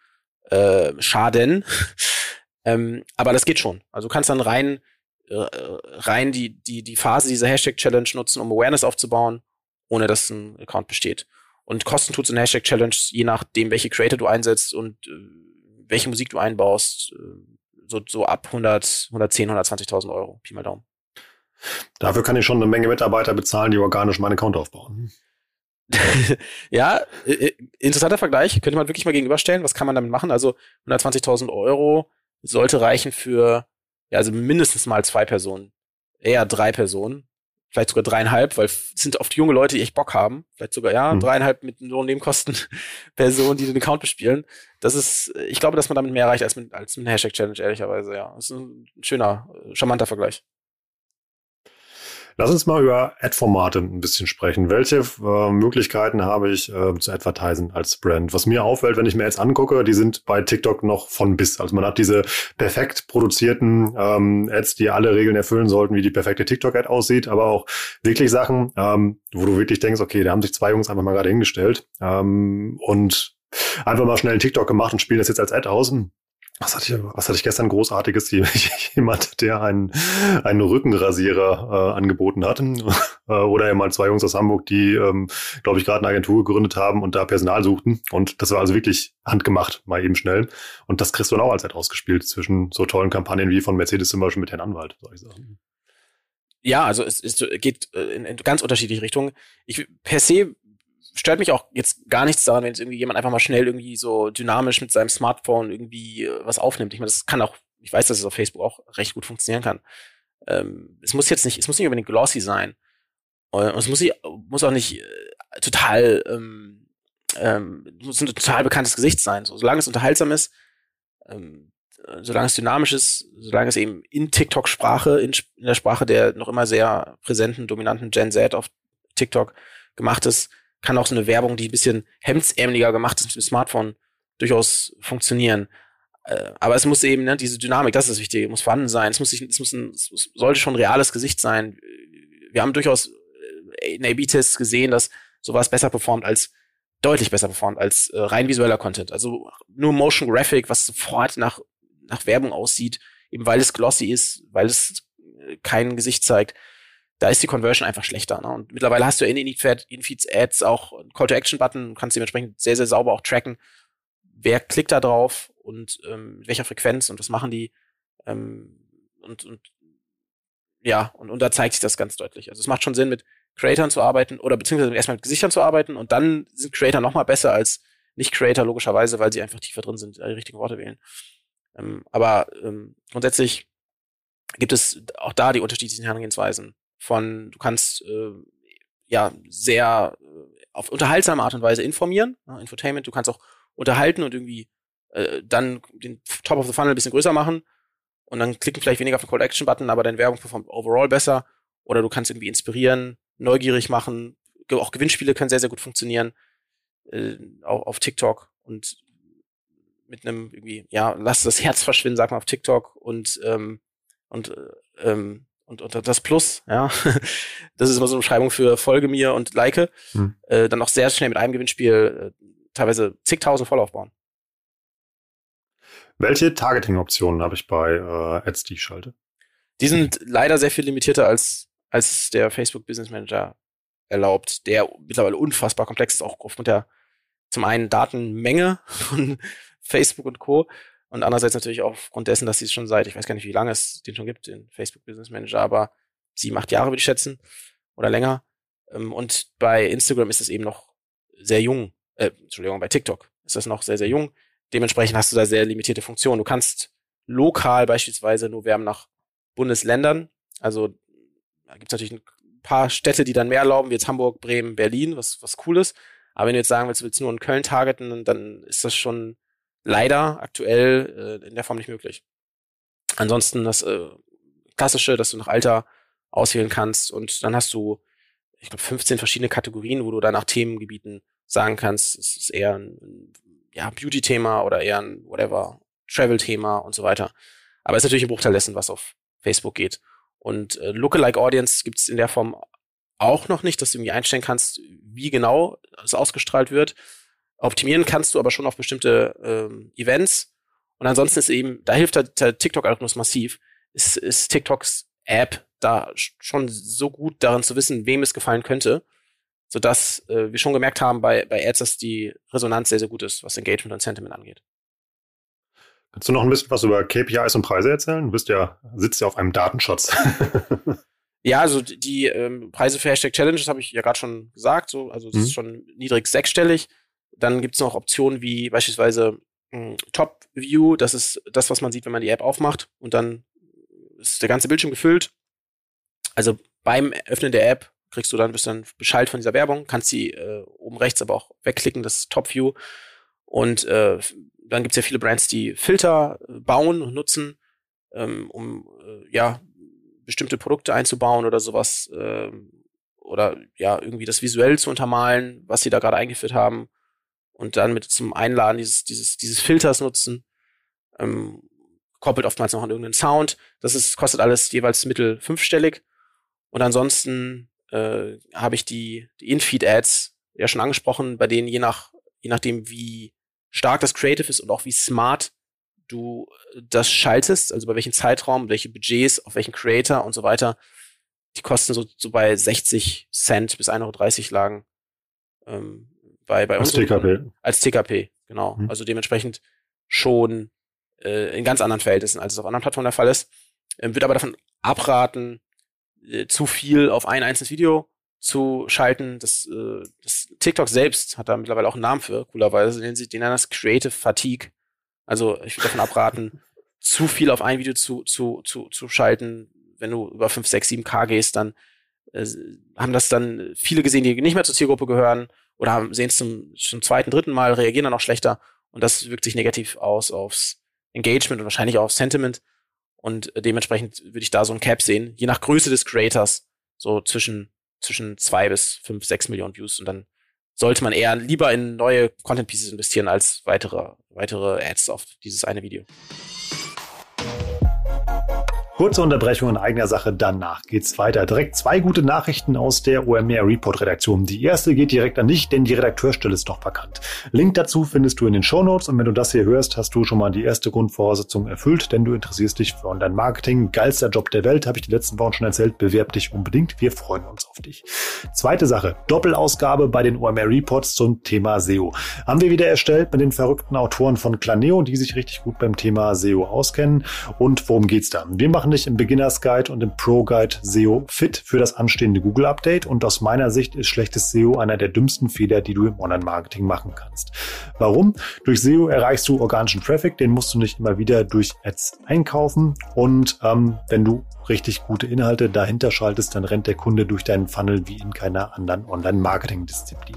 äh, Schaden. ähm, aber das geht schon. Also du kannst dann rein, äh, rein die, die, die Phase dieser Hashtag Challenge nutzen, um Awareness aufzubauen, ohne dass ein Account besteht. Und Kosten tut's in Hashtag Challenge, je nachdem, welche Creator du einsetzt und äh, welche Musik du einbaust, äh, so, so ab 100, 110, 120.000 Euro. Pi mal Daumen. Dafür kann ich schon eine Menge Mitarbeiter bezahlen, die organisch meinen Account aufbauen. ja, interessanter Vergleich. Könnte man wirklich mal gegenüberstellen. Was kann man damit machen? Also 120.000 Euro sollte reichen für, ja, also mindestens mal zwei Personen. Eher drei Personen. Vielleicht sogar dreieinhalb, weil es sind oft junge Leute, die echt Bock haben. Vielleicht sogar, ja, hm. dreieinhalb mit nur Nebenkosten Personen, die den Account bespielen. Das ist, ich glaube, dass man damit mehr erreicht als mit, als mit Hashtag Challenge, ehrlicherweise, ja. Das ist ein schöner, charmanter Vergleich. Lass uns mal über Ad-Formate ein bisschen sprechen. Welche äh, Möglichkeiten habe ich äh, zu advertisen als Brand? Was mir auffällt, wenn ich mir jetzt angucke, die sind bei TikTok noch von bis. Also man hat diese perfekt produzierten ähm, Ads, die alle Regeln erfüllen sollten, wie die perfekte TikTok-Ad aussieht, aber auch wirklich Sachen, ähm, wo du wirklich denkst, okay, da haben sich zwei Jungs einfach mal gerade hingestellt ähm, und einfach mal schnell einen TikTok gemacht und spielen das jetzt als Ad aus was hatte ich, was hatte ich gestern großartiges? Jemand, der einen, einen Rückenrasierer äh, angeboten hat. Äh, oder ja mal zwei Jungs aus Hamburg, die, ähm, glaube ich, gerade eine Agentur gegründet haben und da Personal suchten. Und das war also wirklich handgemacht, mal eben schnell. Und das kriegst du dann auch als ausgespielt zwischen so tollen Kampagnen wie von Mercedes zum Beispiel mit Herrn Anwalt, soll ich sagen. Ja, also es, es geht äh, in, in ganz unterschiedliche Richtungen. Ich per se stört mich auch jetzt gar nichts daran, wenn jetzt irgendwie jemand einfach mal schnell irgendwie so dynamisch mit seinem Smartphone irgendwie äh, was aufnimmt. Ich meine, das kann auch, ich weiß, dass es auf Facebook auch recht gut funktionieren kann. Ähm, es muss jetzt nicht, es muss nicht unbedingt glossy sein. Und es muss, muss auch nicht äh, total, ähm, ähm, muss ein total bekanntes Gesicht sein. So, solange es unterhaltsam ist, ähm, solange es dynamisch ist, solange es eben in TikTok-Sprache, in, in der Sprache der noch immer sehr präsenten, dominanten Gen Z auf TikTok gemacht ist, kann auch so eine Werbung, die ein bisschen hemdsärmeliger gemacht ist mit dem Smartphone, durchaus funktionieren. Äh, aber es muss eben, ne, diese Dynamik, das ist wichtig, muss vorhanden sein. Es muss, sich, es muss ein, es sollte schon ein reales Gesicht sein. Wir haben durchaus äh, in A-B-Tests gesehen, dass sowas besser performt als deutlich besser performt als äh, rein visueller Content. Also nur Motion Graphic, was sofort nach, nach Werbung aussieht, eben weil es glossy ist, weil es äh, kein Gesicht zeigt da ist die Conversion einfach schlechter. Ne? Und mittlerweile hast du in Infeeds Ads auch einen Call-to-Action-Button, kannst dementsprechend sehr, sehr sauber auch tracken, wer klickt da drauf und ähm, mit welcher Frequenz und was machen die. Ähm, und, und ja, und, und da zeigt sich das ganz deutlich. Also es macht schon Sinn, mit Creatoren zu arbeiten oder beziehungsweise erstmal mit Gesichtern zu arbeiten und dann sind Creator noch mal besser als Nicht-Creator, logischerweise, weil sie einfach tiefer drin sind, die richtigen Worte wählen. Ähm, aber ähm, grundsätzlich gibt es auch da die unterschiedlichen Herangehensweisen von, du kannst äh, ja sehr äh, auf unterhaltsame Art und Weise informieren, ne, Infotainment, du kannst auch unterhalten und irgendwie äh, dann den Top of the Funnel ein bisschen größer machen und dann klicken vielleicht weniger auf den Call Action Button, aber deine Werbung performt overall besser. Oder du kannst irgendwie inspirieren, neugierig machen, auch Gewinnspiele können sehr sehr gut funktionieren äh, auch auf TikTok und mit einem irgendwie ja lass das Herz verschwinden, sag mal auf TikTok und ähm, und äh, ähm, und, und das Plus, ja, das ist immer so eine Beschreibung für Folge mir und Like, hm. äh, dann auch sehr schnell mit einem Gewinnspiel äh, teilweise zigtausend voll aufbauen. Welche Targeting-Optionen habe ich bei äh, Ads, die ich schalte? Die sind leider sehr viel limitierter als, als der Facebook Business Manager erlaubt, der mittlerweile unfassbar komplex ist, auch aufgrund der zum einen Datenmenge von Facebook und Co. Und andererseits natürlich auch aufgrund dessen, dass sie es schon seit, ich weiß gar nicht, wie lange es den schon gibt, den Facebook Business Manager, aber sieben, acht Jahre würde ich schätzen oder länger. Ähm, und bei Instagram ist es eben noch sehr jung. Äh, Entschuldigung, bei TikTok ist das noch sehr, sehr jung. Dementsprechend hast du da sehr limitierte Funktionen. Du kannst lokal beispielsweise nur werben nach Bundesländern. Also da gibt es natürlich ein paar Städte, die dann mehr erlauben, wie jetzt Hamburg, Bremen, Berlin, was, was cool ist. Aber wenn du jetzt sagen willst, du willst nur in Köln targeten, dann ist das schon leider aktuell äh, in der Form nicht möglich. Ansonsten das äh, klassische, dass du nach Alter auswählen kannst und dann hast du, ich glaube, 15 verschiedene Kategorien, wo du dann nach Themengebieten sagen kannst, es ist eher ein ja, Beauty-Thema oder eher ein whatever Travel-Thema und so weiter. Aber es ist natürlich ein Bruchteil dessen, was auf Facebook geht. Und äh, Lookalike Audience gibt es in der Form auch noch nicht, dass du irgendwie einstellen kannst, wie genau es ausgestrahlt wird. Optimieren kannst du aber schon auf bestimmte ähm, Events. Und ansonsten ist eben, da hilft der, der TikTok-Algorithmus massiv, ist, ist TikToks App da schon so gut darin zu wissen, wem es gefallen könnte, sodass äh, wir schon gemerkt haben bei, bei Ads, dass die Resonanz sehr, sehr gut ist, was Engagement und Sentiment angeht. Kannst du noch ein bisschen was über KPIs und Preise erzählen? Du bist ja, sitzt ja auf einem Datenschutz. ja, also die ähm, Preise für Hashtag Challenges habe ich ja gerade schon gesagt, so, also es mhm. ist schon niedrig sechsstellig. Dann gibt es noch Optionen wie beispielsweise hm, Top View, das ist das, was man sieht, wenn man die App aufmacht und dann ist der ganze Bildschirm gefüllt. Also beim Öffnen der App kriegst du dann, bist dann Bescheid von dieser Werbung, kannst sie äh, oben rechts aber auch wegklicken, das ist Top View. Und äh, dann gibt es ja viele Brands, die Filter äh, bauen und nutzen, ähm, um äh, ja bestimmte Produkte einzubauen oder sowas. Äh, oder ja, irgendwie das visuell zu untermalen, was sie da gerade eingeführt haben und dann mit zum Einladen dieses, dieses, dieses Filters nutzen. Ähm, koppelt oftmals noch an irgendeinen Sound. Das ist, kostet alles jeweils mittel fünfstellig. Und ansonsten äh, habe ich die, die In-Feed-Ads ja schon angesprochen, bei denen je nach, je nachdem, wie stark das Creative ist und auch wie smart du das schaltest, also bei welchem Zeitraum, welche Budgets, auf welchen Creator und so weiter, die kosten so, so bei 60 Cent bis 1,30 Euro lagen. Ähm, bei, bei als TKP. Als TKP, genau. Mhm. Also dementsprechend schon äh, in ganz anderen Verhältnissen, als es auf anderen Plattformen der Fall ist. Ähm, wird aber davon abraten, äh, zu viel auf ein einzelnes Video zu schalten. Das, äh, das TikTok selbst hat da mittlerweile auch einen Namen für, coolerweise. Den, den nennen das Creative Fatigue. Also ich würde davon abraten, zu viel auf ein Video zu, zu, zu, zu schalten. Wenn du über 5, 6, 7 K gehst, dann äh, haben das dann viele gesehen, die nicht mehr zur Zielgruppe gehören oder sehen es zum, zum zweiten, dritten Mal, reagieren dann auch schlechter. Und das wirkt sich negativ aus aufs Engagement und wahrscheinlich auch aufs Sentiment. Und dementsprechend würde ich da so ein Cap sehen, je nach Größe des Creators, so zwischen, zwischen zwei bis fünf, sechs Millionen Views. Und dann sollte man eher lieber in neue Content Pieces investieren als weitere, weitere Ads auf dieses eine Video. Kurze Unterbrechung in eigener Sache, danach geht's weiter. Direkt zwei gute Nachrichten aus der OMR Report Redaktion. Die erste geht direkt an dich, denn die Redakteurstelle ist noch vakant. Link dazu findest du in den Show Notes und wenn du das hier hörst, hast du schon mal die erste Grundvoraussetzung erfüllt, denn du interessierst dich für Online-Marketing. Geilster Job der Welt, habe ich die letzten Wochen schon erzählt. Bewerb dich unbedingt. Wir freuen uns auf dich. Zweite Sache, Doppelausgabe bei den OMR Reports zum Thema SEO. Haben wir wieder erstellt mit den verrückten Autoren von Claneo, die sich richtig gut beim Thema SEO auskennen. Und worum geht's da? Wir machen dich im Beginners Guide und im Pro Guide SEO fit für das anstehende Google Update und aus meiner Sicht ist schlechtes SEO einer der dümmsten Fehler, die du im Online-Marketing machen kannst. Warum? Durch SEO erreichst du organischen Traffic, den musst du nicht immer wieder durch Ads einkaufen und ähm, wenn du richtig gute Inhalte dahinter schaltest, dann rennt der Kunde durch deinen Funnel wie in keiner anderen Online-Marketing-Disziplin.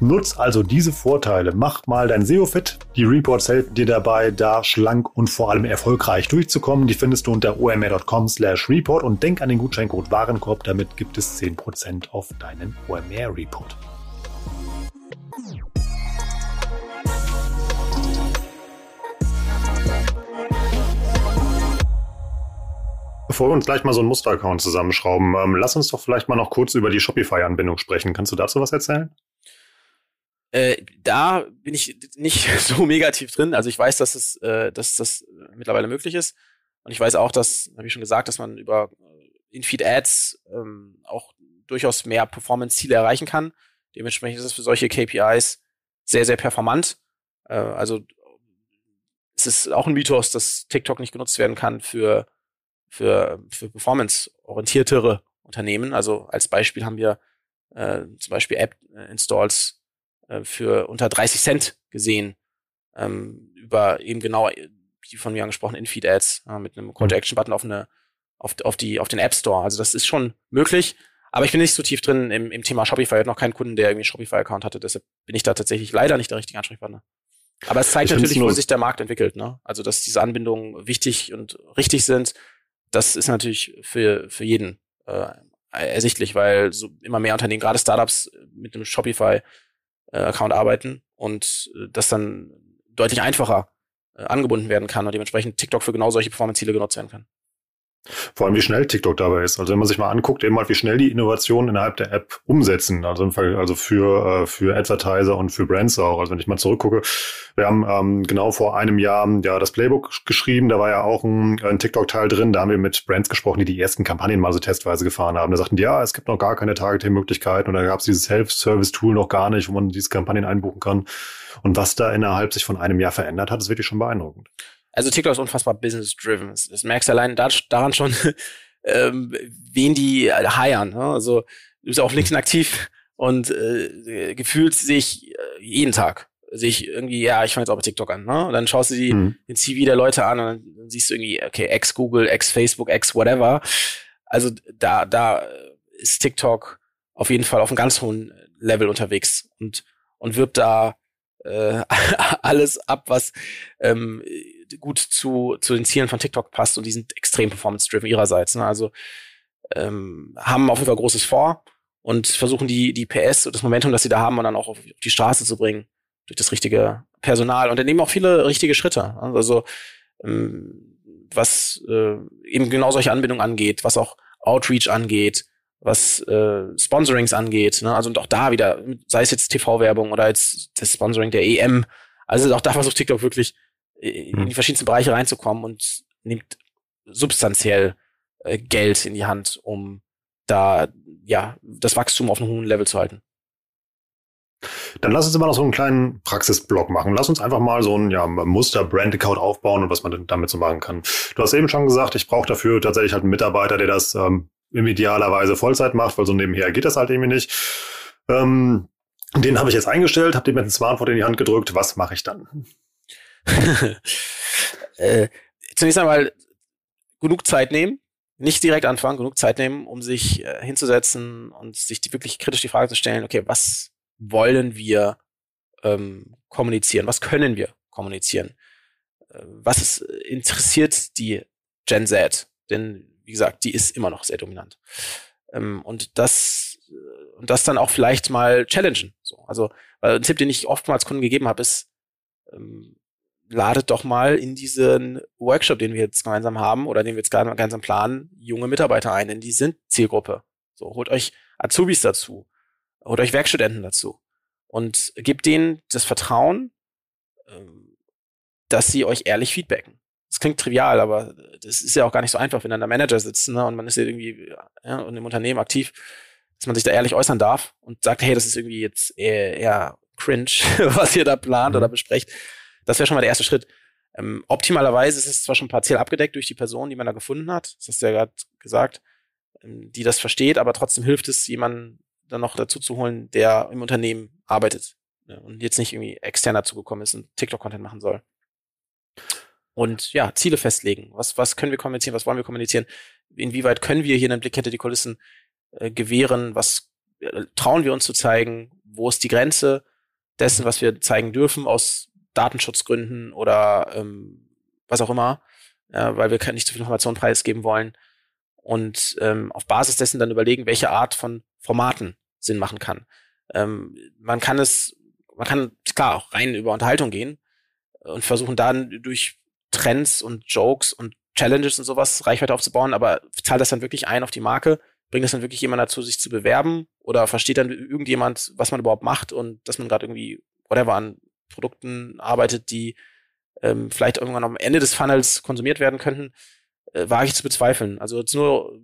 Nutz also diese Vorteile. Mach mal dein SEO fit. Die Reports helfen dir dabei, da schlank und vor allem erfolgreich durchzukommen. Die findest du unter omr.com slash report und denk an den Gutscheincode Warenkorb. Damit gibt es 10% auf deinen OMR Report. Bevor wir uns gleich mal so einen Musteraccount zusammenschrauben, ähm, lass uns doch vielleicht mal noch kurz über die Shopify-Anbindung sprechen. Kannst du dazu was erzählen? Äh, da bin ich nicht so mega tief drin. Also ich weiß, dass es, äh, dass das mittlerweile möglich ist. Und ich weiß auch, dass, habe ich schon gesagt, dass man über äh, In-Feed-Ads ähm, auch durchaus mehr Performance-Ziele erreichen kann. Dementsprechend ist es für solche KPIs sehr, sehr performant. Äh, also es ist auch ein Mythos, dass TikTok nicht genutzt werden kann für, für, für performance-orientiertere Unternehmen. Also als Beispiel haben wir äh, zum Beispiel App-Installs äh, für unter 30 Cent gesehen, ähm, über eben genau die von mir angesprochenen In-Feed-Ads äh, mit einem Call-to-Action-Button auf eine auf, auf die auf den App Store. Also das ist schon möglich. Aber ich bin nicht so tief drin im, im Thema Shopify. Ich habe noch keinen Kunden, der irgendwie einen Shopify-Account hatte. Deshalb bin ich da tatsächlich leider nicht der richtige Ansprechpartner. Aber es zeigt ich natürlich, wo sich der Markt entwickelt. Ne? Also, dass diese Anbindungen wichtig und richtig sind, das ist natürlich für, für jeden äh, ersichtlich, weil so immer mehr Unternehmen, gerade Startups, mit einem Shopify-Account äh, arbeiten und äh, das dann deutlich einfacher äh, angebunden werden kann und dementsprechend TikTok für genau solche Performance-Ziele genutzt werden kann. Vor allem, wie schnell TikTok dabei ist. Also wenn man sich mal anguckt, eben halt, wie schnell die Innovationen innerhalb der App umsetzen. Also im Fall, also für, äh, für Advertiser und für Brands auch. Also wenn ich mal zurückgucke, wir haben ähm, genau vor einem Jahr ja das Playbook geschrieben. Da war ja auch ein, ein TikTok-Teil drin. Da haben wir mit Brands gesprochen, die die ersten Kampagnen mal so testweise gefahren haben. Da sagten die, ja, es gibt noch gar keine Targeting-Möglichkeiten und da gab es dieses Self-Service-Tool noch gar nicht, wo man diese Kampagnen einbuchen kann. Und was da innerhalb sich von einem Jahr verändert hat, ist wirklich schon beeindruckend also TikTok ist unfassbar business-driven. Das, das, merkst du allein da, daran schon, ähm, wen die äh, hiren. Ne? Also du bist auf LinkedIn aktiv und äh, gefühlt sich äh, jeden Tag sich irgendwie, ja, ich fange jetzt auch bei TikTok an, ne? Und dann schaust du die, mhm. den CV der Leute an und dann, siehst du irgendwie, okay, ex-Google, ex-Facebook, ex-whatever. Also da, da ist TikTok auf jeden Fall auf einem ganz hohen Level unterwegs und, und wirbt da äh, alles ab, was ähm, gut zu, zu den Zielen von TikTok passt und die sind extrem performance-driven ihrerseits. Ne? Also ähm, haben auf jeden Fall Großes vor und versuchen die, die PS und das Momentum, das sie da haben, dann auch auf die Straße zu bringen durch das richtige Personal und dann nehmen auch viele richtige Schritte. Also ähm, was äh, eben genau solche Anbindungen angeht, was auch Outreach angeht, was äh, Sponsorings angeht. Ne? Also und auch da wieder, sei es jetzt TV-Werbung oder jetzt das Sponsoring der EM. Also auch da versucht TikTok wirklich in hm. die verschiedensten Bereiche reinzukommen und nimmt substanziell äh, Geld in die Hand, um da ja das Wachstum auf einem hohen Level zu halten. Dann lass uns immer noch so einen kleinen Praxisblock machen. Lass uns einfach mal so ein ja, Muster-Brand-Account aufbauen und was man damit so machen kann. Du hast eben schon gesagt, ich brauche dafür tatsächlich halt einen Mitarbeiter, der das ähm, im idealerweise Vollzeit macht, weil so nebenher geht das halt irgendwie nicht. Ähm, den habe ich jetzt eingestellt, habe dem jetzt ein Smartphone in die Hand gedrückt. Was mache ich dann? äh, zunächst einmal genug Zeit nehmen, nicht direkt anfangen, genug Zeit nehmen, um sich äh, hinzusetzen und sich die, wirklich kritisch die Frage zu stellen, okay, was wollen wir ähm, kommunizieren? Was können wir kommunizieren? Äh, was ist, interessiert die Gen Z? Denn, wie gesagt, die ist immer noch sehr dominant. Ähm, und das, äh, und das dann auch vielleicht mal challengen. So, also, weil ein Tipp, den ich oftmals Kunden gegeben habe, ist, ähm, ladet doch mal in diesen Workshop, den wir jetzt gemeinsam haben oder den wir jetzt gemeinsam planen, junge Mitarbeiter ein, denn die sind Zielgruppe. So, holt euch Azubis dazu, holt euch Werkstudenten dazu und gebt denen das Vertrauen, ähm, dass sie euch ehrlich feedbacken. Das klingt trivial, aber das ist ja auch gar nicht so einfach, wenn dann der Manager sitzt ne, und man ist ja irgendwie ja, und im Unternehmen aktiv, dass man sich da ehrlich äußern darf und sagt, hey, das ist irgendwie jetzt eher, eher cringe, was ihr da plant mhm. oder besprecht. Das wäre schon mal der erste Schritt. Ähm, optimalerweise ist es zwar schon partiell abgedeckt durch die Person, die man da gefunden hat, das hast du ja gerade gesagt, ähm, die das versteht, aber trotzdem hilft es, jemanden dann noch dazu zu holen, der im Unternehmen arbeitet ne, und jetzt nicht irgendwie extern dazugekommen ist und TikTok-Content machen soll. Und ja, Ziele festlegen. Was, was können wir kommunizieren? Was wollen wir kommunizieren? Inwieweit können wir hier einen Blick hinter die Kulissen äh, gewähren? Was äh, trauen wir uns zu zeigen? Wo ist die Grenze dessen, was wir zeigen dürfen aus Datenschutzgründen oder ähm, was auch immer, äh, weil wir nicht zu viel Informationen preisgeben wollen. Und ähm, auf Basis dessen dann überlegen, welche Art von Formaten Sinn machen kann. Ähm, man kann es, man kann klar auch rein über Unterhaltung gehen und versuchen dann durch Trends und Jokes und Challenges und sowas Reichweite aufzubauen, aber zahlt das dann wirklich ein auf die Marke? Bringt das dann wirklich jemand dazu, sich zu bewerben? Oder versteht dann irgendjemand, was man überhaupt macht und dass man gerade irgendwie whatever an Produkten arbeitet, die ähm, vielleicht irgendwann am Ende des Funnels konsumiert werden könnten, äh, wage ich zu bezweifeln. Also jetzt nur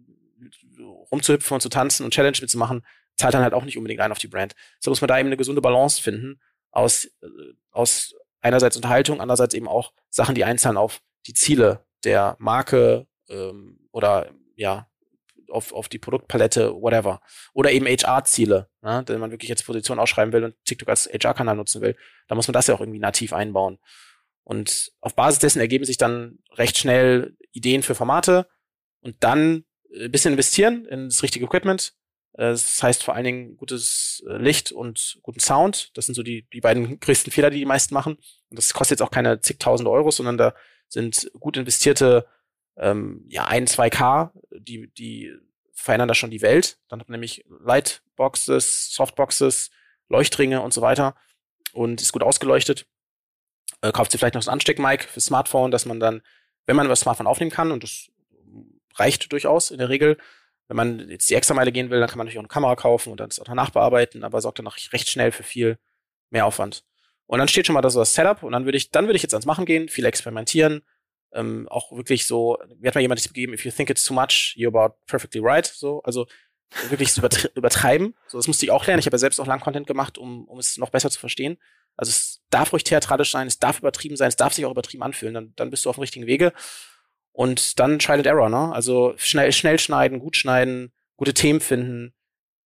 rumzuhüpfen und zu tanzen und Challenge mitzumachen, zahlt dann halt auch nicht unbedingt ein auf die Brand. So muss man da eben eine gesunde Balance finden aus, äh, aus einerseits Unterhaltung, andererseits eben auch Sachen, die einzahlen auf die Ziele der Marke ähm, oder ja, auf, auf die Produktpalette, whatever. Oder eben HR-Ziele, ne? wenn man wirklich jetzt Position ausschreiben will und TikTok als HR-Kanal nutzen will, dann muss man das ja auch irgendwie nativ einbauen. Und auf Basis dessen ergeben sich dann recht schnell Ideen für Formate und dann ein bisschen investieren in das richtige Equipment. Äh, das heißt vor allen Dingen gutes äh, Licht und guten Sound. Das sind so die, die beiden größten Fehler, die die meisten machen. Und das kostet jetzt auch keine zigtausend Euro, sondern da sind gut investierte ähm, ja, ein, zwei K, die, die verändern da schon die Welt. Dann hat man nämlich Lightboxes, Softboxes, Leuchtringe und so weiter und ist gut ausgeleuchtet. Äh, kauft sie vielleicht noch das Ansteckmic für Smartphone, dass man dann, wenn man über das Smartphone aufnehmen kann, und das reicht durchaus in der Regel, wenn man jetzt die Extrameile gehen will, dann kann man natürlich auch eine Kamera kaufen und dann das auch danach bearbeiten, aber sorgt dann auch recht schnell für viel mehr Aufwand. Und dann steht schon mal das, so das Setup und dann würde ich, dann würde ich jetzt ans Machen gehen, viel experimentieren, ähm, auch wirklich so, mir hat mal jemand gegeben, if you think it's too much, you're about perfectly right, so, also wirklich übertreiben. So, das musste ich auch lernen. Ich habe ja selbst auch lang Content gemacht, um, um es noch besser zu verstehen. Also es darf ruhig theatralisch sein, es darf übertrieben sein, es darf sich auch übertrieben anfühlen, dann, dann bist du auf dem richtigen Wege. Und dann Trial and Error, ne? Also schnell, schnell schneiden, gut schneiden, gute Themen finden,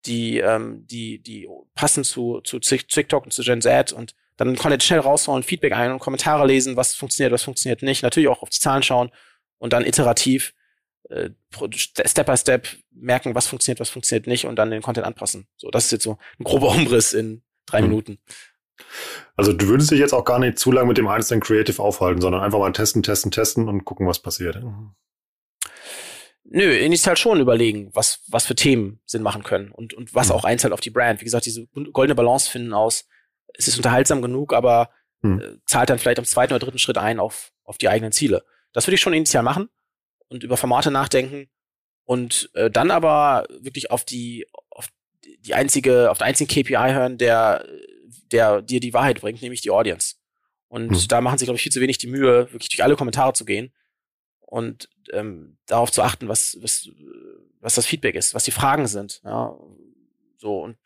die, ähm, die, die passen zu, zu TikTok und zu Gen Z und dann Content schnell raushauen, Feedback ein und Kommentare lesen, was funktioniert, was funktioniert nicht. Natürlich auch auf die Zahlen schauen und dann iterativ äh, Step by Step merken, was funktioniert, was funktioniert nicht und dann den Content anpassen. So, das ist jetzt so ein grober Umriss in drei mhm. Minuten. Also du würdest dich jetzt auch gar nicht zu lange mit dem einzelnen Creative aufhalten, sondern einfach mal testen, testen, testen und gucken, was passiert. Nö, initial schon überlegen, was, was für Themen Sinn machen können und, und was mhm. auch einzahlt auf die Brand. Wie gesagt, diese goldene Balance finden aus, es ist unterhaltsam genug, aber mhm. äh, zahlt dann vielleicht am zweiten oder dritten Schritt ein auf, auf die eigenen Ziele. Das würde ich schon initial machen und über Formate nachdenken und äh, dann aber wirklich auf die, auf die einzige, auf den einzigen KPI hören, der, der dir die Wahrheit bringt, nämlich die Audience. Und mhm. da machen sie, glaube ich, viel zu wenig die Mühe, wirklich durch alle Kommentare zu gehen und ähm, darauf zu achten, was, was, was das Feedback ist, was die Fragen sind. Ja, so und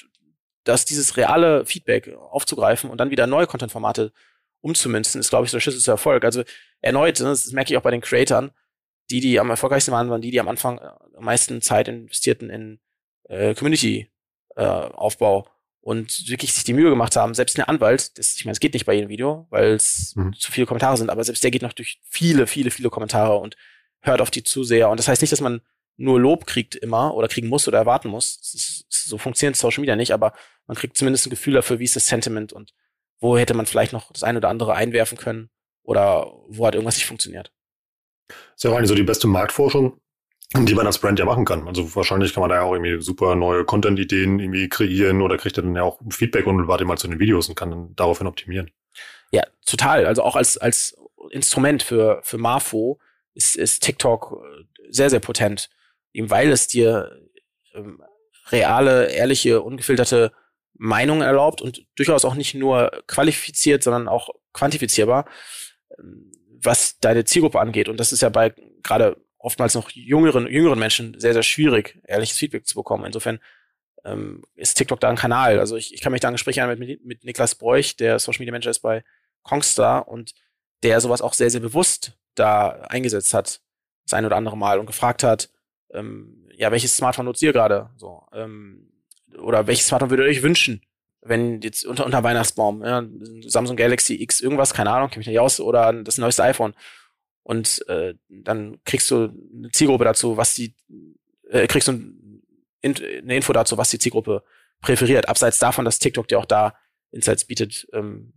dass dieses reale Feedback aufzugreifen und dann wieder neue Content-Formate umzumünzen, ist, glaube ich, so der Schlüssel zu Erfolg. Also erneut, ne, das merke ich auch bei den Creatoren, die, die am erfolgreichsten waren, waren die, die am Anfang am meisten Zeit investierten in äh, Community-Aufbau äh, und wirklich sich die Mühe gemacht haben. Selbst ein Anwalt, das, ich meine, es geht nicht bei jedem Video, weil es mhm. zu viele Kommentare sind, aber selbst der geht noch durch viele, viele, viele Kommentare und hört auf die zu sehr. Und das heißt nicht, dass man nur Lob kriegt immer oder kriegen muss oder erwarten muss. Ist, so funktioniert Social Media nicht, aber man kriegt zumindest ein Gefühl dafür, wie ist das Sentiment und wo hätte man vielleicht noch das eine oder andere einwerfen können oder wo hat irgendwas nicht funktioniert. Das ist ja auch eigentlich so die beste Marktforschung, die man als Brand ja machen kann. Also wahrscheinlich kann man da ja auch irgendwie super neue Content-Ideen irgendwie kreieren oder kriegt dann ja auch Feedback und warte mal zu den Videos und kann dann daraufhin optimieren. Ja, total. Also auch als, als Instrument für, für Marfo ist, ist TikTok sehr, sehr potent. Eben weil es dir ähm, reale, ehrliche, ungefilterte Meinungen erlaubt und durchaus auch nicht nur qualifiziert, sondern auch quantifizierbar, ähm, was deine Zielgruppe angeht. Und das ist ja bei gerade oftmals noch jüngeren, jüngeren Menschen sehr, sehr schwierig, ehrliches Feedback zu bekommen. Insofern ähm, ist TikTok da ein Kanal. Also ich, ich kann mich da an Gespräche erinnern mit, mit Niklas Bräuch, der Social Media Manager ist bei Kongstar und der sowas auch sehr, sehr bewusst da eingesetzt hat, das ein oder andere Mal und gefragt hat, ähm, ja, welches Smartphone nutzt ihr gerade? So, ähm, oder welches Smartphone würdet ihr euch wünschen? Wenn jetzt unter, unter Weihnachtsbaum, ja, Samsung Galaxy X irgendwas, keine Ahnung, kenne mich nicht aus, oder das neueste iPhone. Und äh, dann kriegst du eine Zielgruppe dazu, was die, äh, kriegst du ein, eine Info dazu, was die Zielgruppe präferiert. Abseits davon, dass TikTok dir auch da Insights bietet, ähm,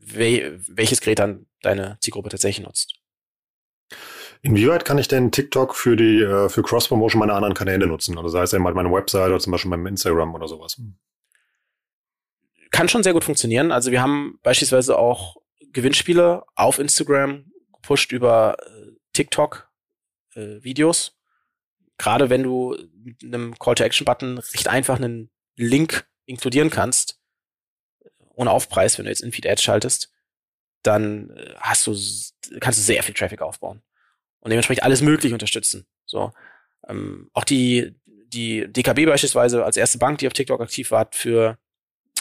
we welches Gerät dann deine Zielgruppe tatsächlich nutzt. Inwieweit kann ich denn TikTok für die äh, für Cross-Promotion meiner anderen Kanäle nutzen? Also sei es eben halt meine Website oder zum Beispiel beim Instagram oder sowas. Kann schon sehr gut funktionieren. Also wir haben beispielsweise auch Gewinnspiele auf Instagram gepusht über äh, TikTok äh, Videos. Gerade wenn du mit einem Call-to-Action-Button recht einfach einen Link inkludieren kannst, ohne Aufpreis, wenn du jetzt in Feed Ads schaltest, dann äh, hast du, kannst du sehr viel Traffic aufbauen und dementsprechend alles möglich unterstützen. So. Ähm, auch die, die DKB beispielsweise als erste Bank, die auf TikTok aktiv war, für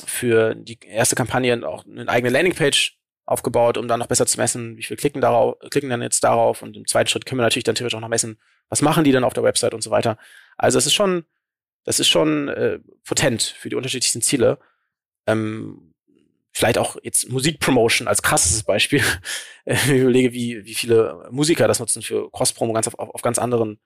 für die erste Kampagne auch eine eigene Landingpage aufgebaut, um dann noch besser zu messen, wie viel klicken darauf, klicken dann jetzt darauf und im zweiten Schritt können wir natürlich dann theoretisch auch noch messen, was machen die dann auf der Website und so weiter. Also es ist schon, das ist schon äh, potent für die unterschiedlichsten Ziele. Ähm, vielleicht auch jetzt Musikpromotion als krasses Beispiel. ich überlege, wie, wie viele Musiker das nutzen für Cross-Promo ganz auf, auf, ganz anderen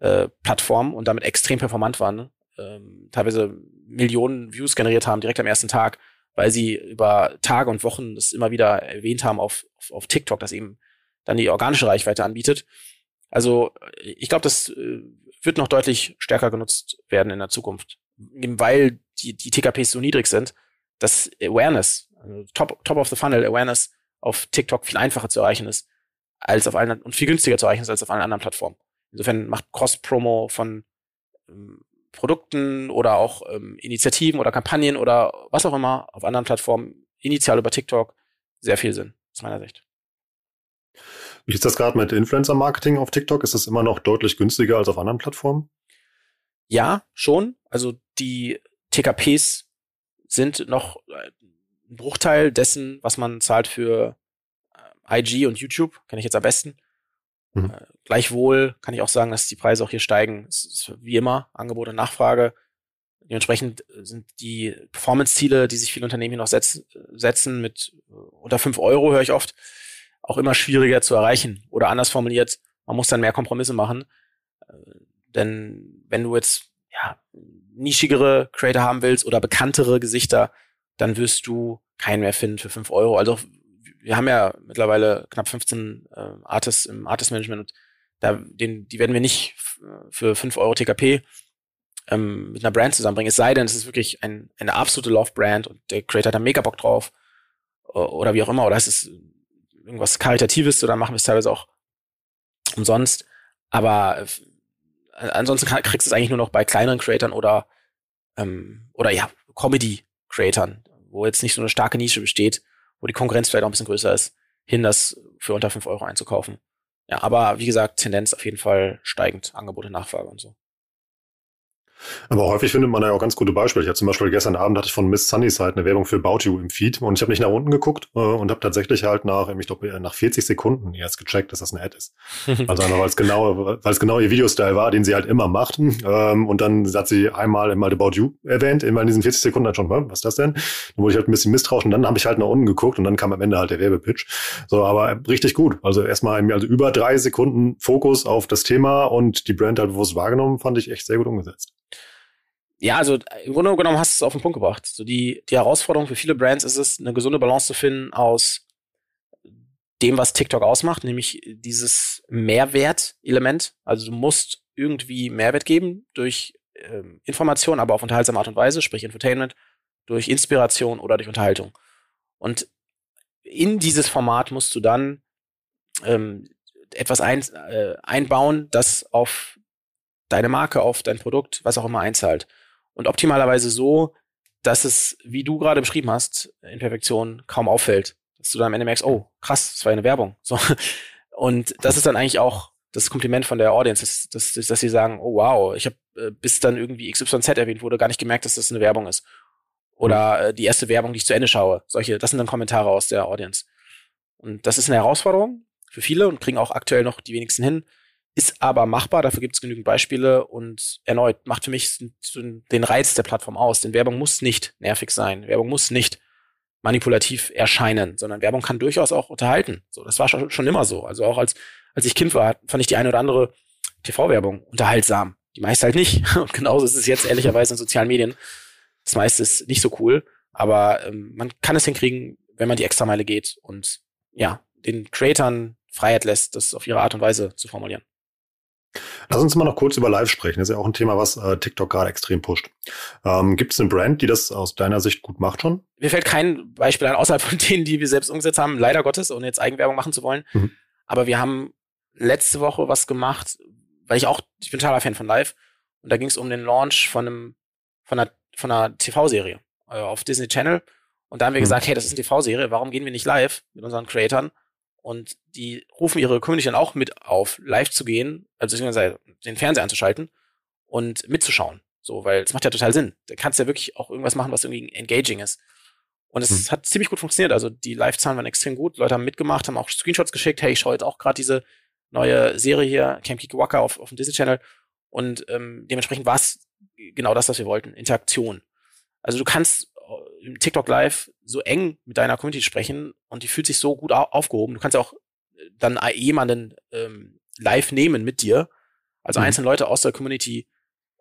äh, Plattformen und damit extrem performant waren. Ne? Ähm, teilweise Millionen Views generiert haben direkt am ersten Tag, weil sie über Tage und Wochen das immer wieder erwähnt haben auf, auf, auf TikTok, das eben dann die organische Reichweite anbietet. Also ich glaube, das äh, wird noch deutlich stärker genutzt werden in der Zukunft, eben weil die, die TKPs so niedrig sind, dass Awareness, also top, top of the funnel Awareness auf TikTok viel einfacher zu erreichen ist als auf allen und viel günstiger zu erreichen ist als auf allen anderen Plattformen. Insofern macht Cross-Promo von ähm, Produkten oder auch ähm, Initiativen oder Kampagnen oder was auch immer auf anderen Plattformen, initial über TikTok, sehr viel Sinn, aus meiner Sicht. Wie ist das gerade mit Influencer-Marketing auf TikTok? Ist das immer noch deutlich günstiger als auf anderen Plattformen? Ja, schon. Also die TKPs sind noch äh, ein Bruchteil dessen, was man zahlt für äh, IG und YouTube, kenne ich jetzt am besten. Mhm. Äh, gleichwohl kann ich auch sagen, dass die Preise auch hier steigen. Es ist wie immer Angebot und Nachfrage. Dementsprechend sind die Performance-Ziele, die sich viele Unternehmen hier noch setz, setzen, mit unter fünf Euro, höre ich oft, auch immer schwieriger zu erreichen. Oder anders formuliert, man muss dann mehr Kompromisse machen. Denn wenn du jetzt ja, nischigere Creator haben willst oder bekanntere Gesichter, dann wirst du keinen mehr finden für fünf Euro. Also wir haben ja mittlerweile knapp 15 äh, Artists im Artist Management und da, den, die werden wir nicht für fünf Euro TKP ähm, mit einer Brand zusammenbringen. Es sei denn, es ist wirklich ein, eine absolute Love-Brand und der Creator hat da mega Bock drauf oder wie auch immer. Oder es ist irgendwas Karitatives oder machen wir es teilweise auch umsonst. Aber äh, ansonsten kriegst du es eigentlich nur noch bei kleineren Creatoren oder ähm, oder ja, Comedy-Creatoren, wo jetzt nicht so eine starke Nische besteht wo die Konkurrenz vielleicht auch ein bisschen größer ist, hin, das für unter fünf Euro einzukaufen. Ja, aber wie gesagt, Tendenz auf jeden Fall steigend, Angebote, Nachfrage und so. Aber häufig findet man da ja auch ganz gute Beispiele. Ich hatte zum Beispiel gestern Abend hatte ich von Miss Sunnyside eine Werbung für About You im Feed und ich habe nicht nach unten geguckt äh, und habe tatsächlich halt nach, ich glaube, nach 40 Sekunden erst gecheckt, dass das eine Ad ist. Also einfach, weil es genau, weil es genau ihr Videostyle war, den sie halt immer machten. Ähm, und dann hat sie einmal mal About You erwähnt, immer in diesen 40 Sekunden halt schon, was ist das denn? Dann wurde ich halt ein bisschen misstrauisch und dann habe ich halt nach unten geguckt und dann kam am Ende halt der Werbepitch. So, aber richtig gut. Also erstmal also über drei Sekunden Fokus auf das Thema und die Brand halt bewusst wahrgenommen, fand ich echt sehr gut umgesetzt ja, also im Grunde genommen hast du es auf den Punkt gebracht. So die, die Herausforderung für viele Brands ist es, eine gesunde Balance zu finden aus dem, was TikTok ausmacht, nämlich dieses Mehrwert-Element. Also du musst irgendwie Mehrwert geben durch ähm, Information, aber auf unterhaltsame Art und Weise, sprich Entertainment, durch Inspiration oder durch Unterhaltung. Und in dieses Format musst du dann ähm, etwas ein, äh, einbauen, das auf deine Marke, auf dein Produkt, was auch immer einzahlt. Und optimalerweise so, dass es, wie du gerade beschrieben hast, in Perfektion kaum auffällt. Dass du dann am Ende merkst, oh, krass, das war eine Werbung. So. Und das ist dann eigentlich auch das Kompliment von der Audience, dass, dass, dass sie sagen, oh wow, ich habe äh, bis dann irgendwie XYZ erwähnt wurde, gar nicht gemerkt, dass das eine Werbung ist. Oder äh, die erste Werbung, die ich zu Ende schaue. Solche, das sind dann Kommentare aus der Audience. Und das ist eine Herausforderung für viele und kriegen auch aktuell noch die wenigsten hin ist aber machbar, dafür gibt es genügend Beispiele und erneut macht für mich den Reiz der Plattform aus. Denn Werbung muss nicht nervig sein, Werbung muss nicht manipulativ erscheinen, sondern Werbung kann durchaus auch unterhalten. So, das war schon, schon immer so. Also auch als, als ich Kind war, fand ich die eine oder andere TV-Werbung unterhaltsam. Die meiste halt nicht. Und genauso ist es jetzt ehrlicherweise in sozialen Medien. Das meiste ist nicht so cool, aber ähm, man kann es hinkriegen, wenn man die Extrameile geht und ja, den Creatern Freiheit lässt, das auf ihre Art und Weise zu formulieren. Lass uns mal noch kurz über Live sprechen. Das ist ja auch ein Thema, was äh, TikTok gerade extrem pusht. Ähm, Gibt es eine Brand, die das aus deiner Sicht gut macht schon? Mir fällt kein Beispiel an, außerhalb von denen, die wir selbst umgesetzt haben, leider Gottes, ohne jetzt Eigenwerbung machen zu wollen. Mhm. Aber wir haben letzte Woche was gemacht, weil ich auch, ich bin totaler Fan von Live. Und da ging es um den Launch von einem, von einer, von einer TV-Serie äh, auf Disney Channel. Und da haben wir mhm. gesagt, hey, das ist eine TV-Serie, warum gehen wir nicht live mit unseren Creatoren und die rufen ihre Community dann auch mit auf, live zu gehen, also den Fernseher anzuschalten und mitzuschauen. So, weil es macht ja total Sinn. Da kannst du ja wirklich auch irgendwas machen, was irgendwie engaging ist. Und es mhm. hat ziemlich gut funktioniert. Also die Live-Zahlen waren extrem gut. Leute haben mitgemacht, haben auch Screenshots geschickt. Hey, ich schaue jetzt auch gerade diese neue Serie hier, Camp Kikiwaka auf, auf dem Disney Channel. Und ähm, dementsprechend war es genau das, was wir wollten. Interaktion. Also du kannst im TikTok Live so eng mit deiner Community sprechen und die fühlt sich so gut aufgehoben. Du kannst ja auch äh, dann jemanden ähm, live nehmen mit dir, also mhm. einzelne Leute aus der Community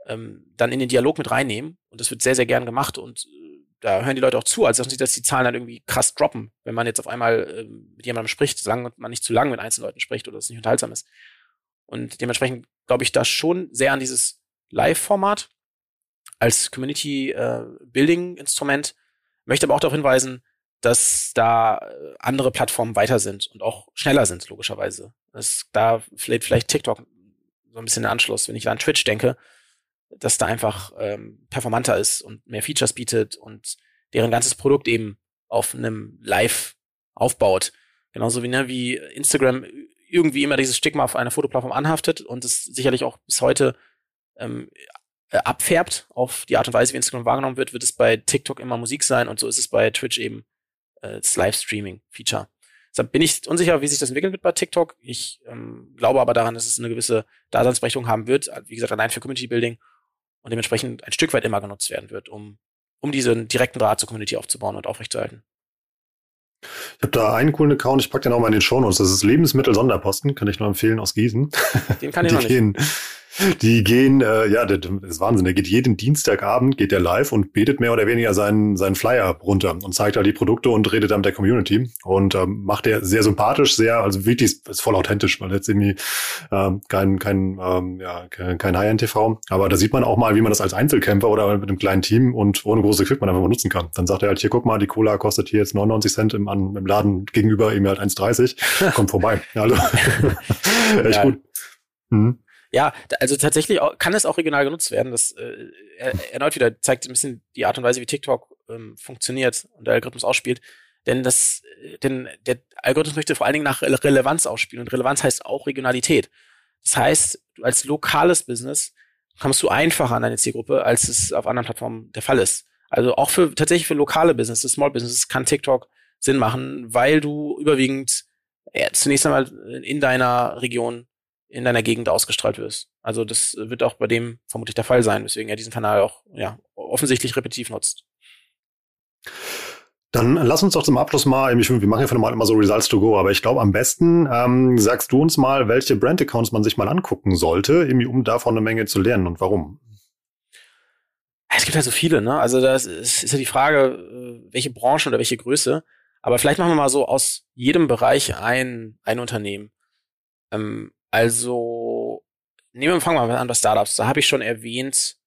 ähm, dann in den Dialog mit reinnehmen und das wird sehr, sehr gern gemacht und äh, da hören die Leute auch zu, also nicht, dass die Zahlen dann irgendwie krass droppen, wenn man jetzt auf einmal äh, mit jemandem spricht, solange man nicht zu lang mit einzelnen Leuten spricht oder es nicht unterhaltsam ist. Und dementsprechend glaube ich da schon sehr an dieses Live-Format als Community-Building-Instrument. Äh, Möchte aber auch darauf hinweisen, dass da äh, andere Plattformen weiter sind und auch schneller sind, logischerweise. Das, da vielleicht, vielleicht TikTok so ein bisschen der Anschluss, wenn ich da an Twitch denke, dass da einfach ähm, performanter ist und mehr Features bietet und deren ganzes Produkt eben auf einem Live aufbaut. Genauso wie, ne, wie Instagram irgendwie immer dieses Stigma auf einer Fotoplattform anhaftet und es sicherlich auch bis heute ähm, äh, abfärbt auf die Art und Weise, wie Instagram wahrgenommen wird, wird es bei TikTok immer Musik sein und so ist es bei Twitch eben äh, das Livestreaming-Feature. Deshalb bin ich unsicher, wie sich das entwickeln wird bei TikTok. Ich ähm, glaube aber daran, dass es eine gewisse Daseinsberechtigung haben wird, wie gesagt, allein für Community Building und dementsprechend ein Stück weit immer genutzt werden wird, um, um diesen direkten Draht zur Community aufzubauen und aufrechtzuerhalten. Ich habe da einen coolen Account, ich packe den auch mal in den Shownotes. Das ist Lebensmittel Sonderposten, kann ich nur empfehlen aus Gießen. Den kann ich noch nicht. Die gehen, äh, ja, das ist Wahnsinn. Der geht jeden Dienstagabend, geht der live und betet mehr oder weniger seinen, seinen Flyer runter und zeigt halt die Produkte und redet dann mit der Community. Und ähm, macht er sehr sympathisch, sehr, also wirklich ist voll authentisch, weil jetzt irgendwie ähm, kein, kein, ähm, ja, kein, kein High-End-TV. Aber da sieht man auch mal, wie man das als Einzelkämpfer oder mit einem kleinen Team und ohne große Equipment einfach benutzen kann. Dann sagt er halt, hier, guck mal, die Cola kostet hier jetzt 99 Cent im, im Laden gegenüber ihm halt 1,30. Kommt vorbei. Also, echt ja. gut. Mhm. Ja, also tatsächlich kann es auch regional genutzt werden. Das äh, erneut wieder zeigt ein bisschen die Art und Weise, wie TikTok ähm, funktioniert und der Algorithmus ausspielt. Denn das, äh, denn der Algorithmus möchte vor allen Dingen nach Relevanz ausspielen und Relevanz heißt auch Regionalität. Das heißt, als lokales Business kommst du einfacher an deine Zielgruppe, als es auf anderen Plattformen der Fall ist. Also auch für tatsächlich für lokale Businesses, Small Businesses kann TikTok Sinn machen, weil du überwiegend ja, zunächst einmal in deiner Region in deiner Gegend ausgestrahlt wirst. Also das wird auch bei dem vermutlich der Fall sein, weswegen er diesen Kanal auch ja, offensichtlich repetitiv nutzt. Dann lass uns doch zum Abschluss mal, ich, wir machen ja von normal immer so Results to go, aber ich glaube am besten ähm, sagst du uns mal, welche Brand-Accounts man sich mal angucken sollte, irgendwie, um davon eine Menge zu lernen und warum. Es gibt halt so viele, ne? Also das ist, ist ja die Frage, äh, welche Branche oder welche Größe. Aber vielleicht machen wir mal so aus jedem Bereich ein, ein Unternehmen. Ähm, also, nehmen wir, fangen mal an bei Startups. Da habe ich schon erwähnt,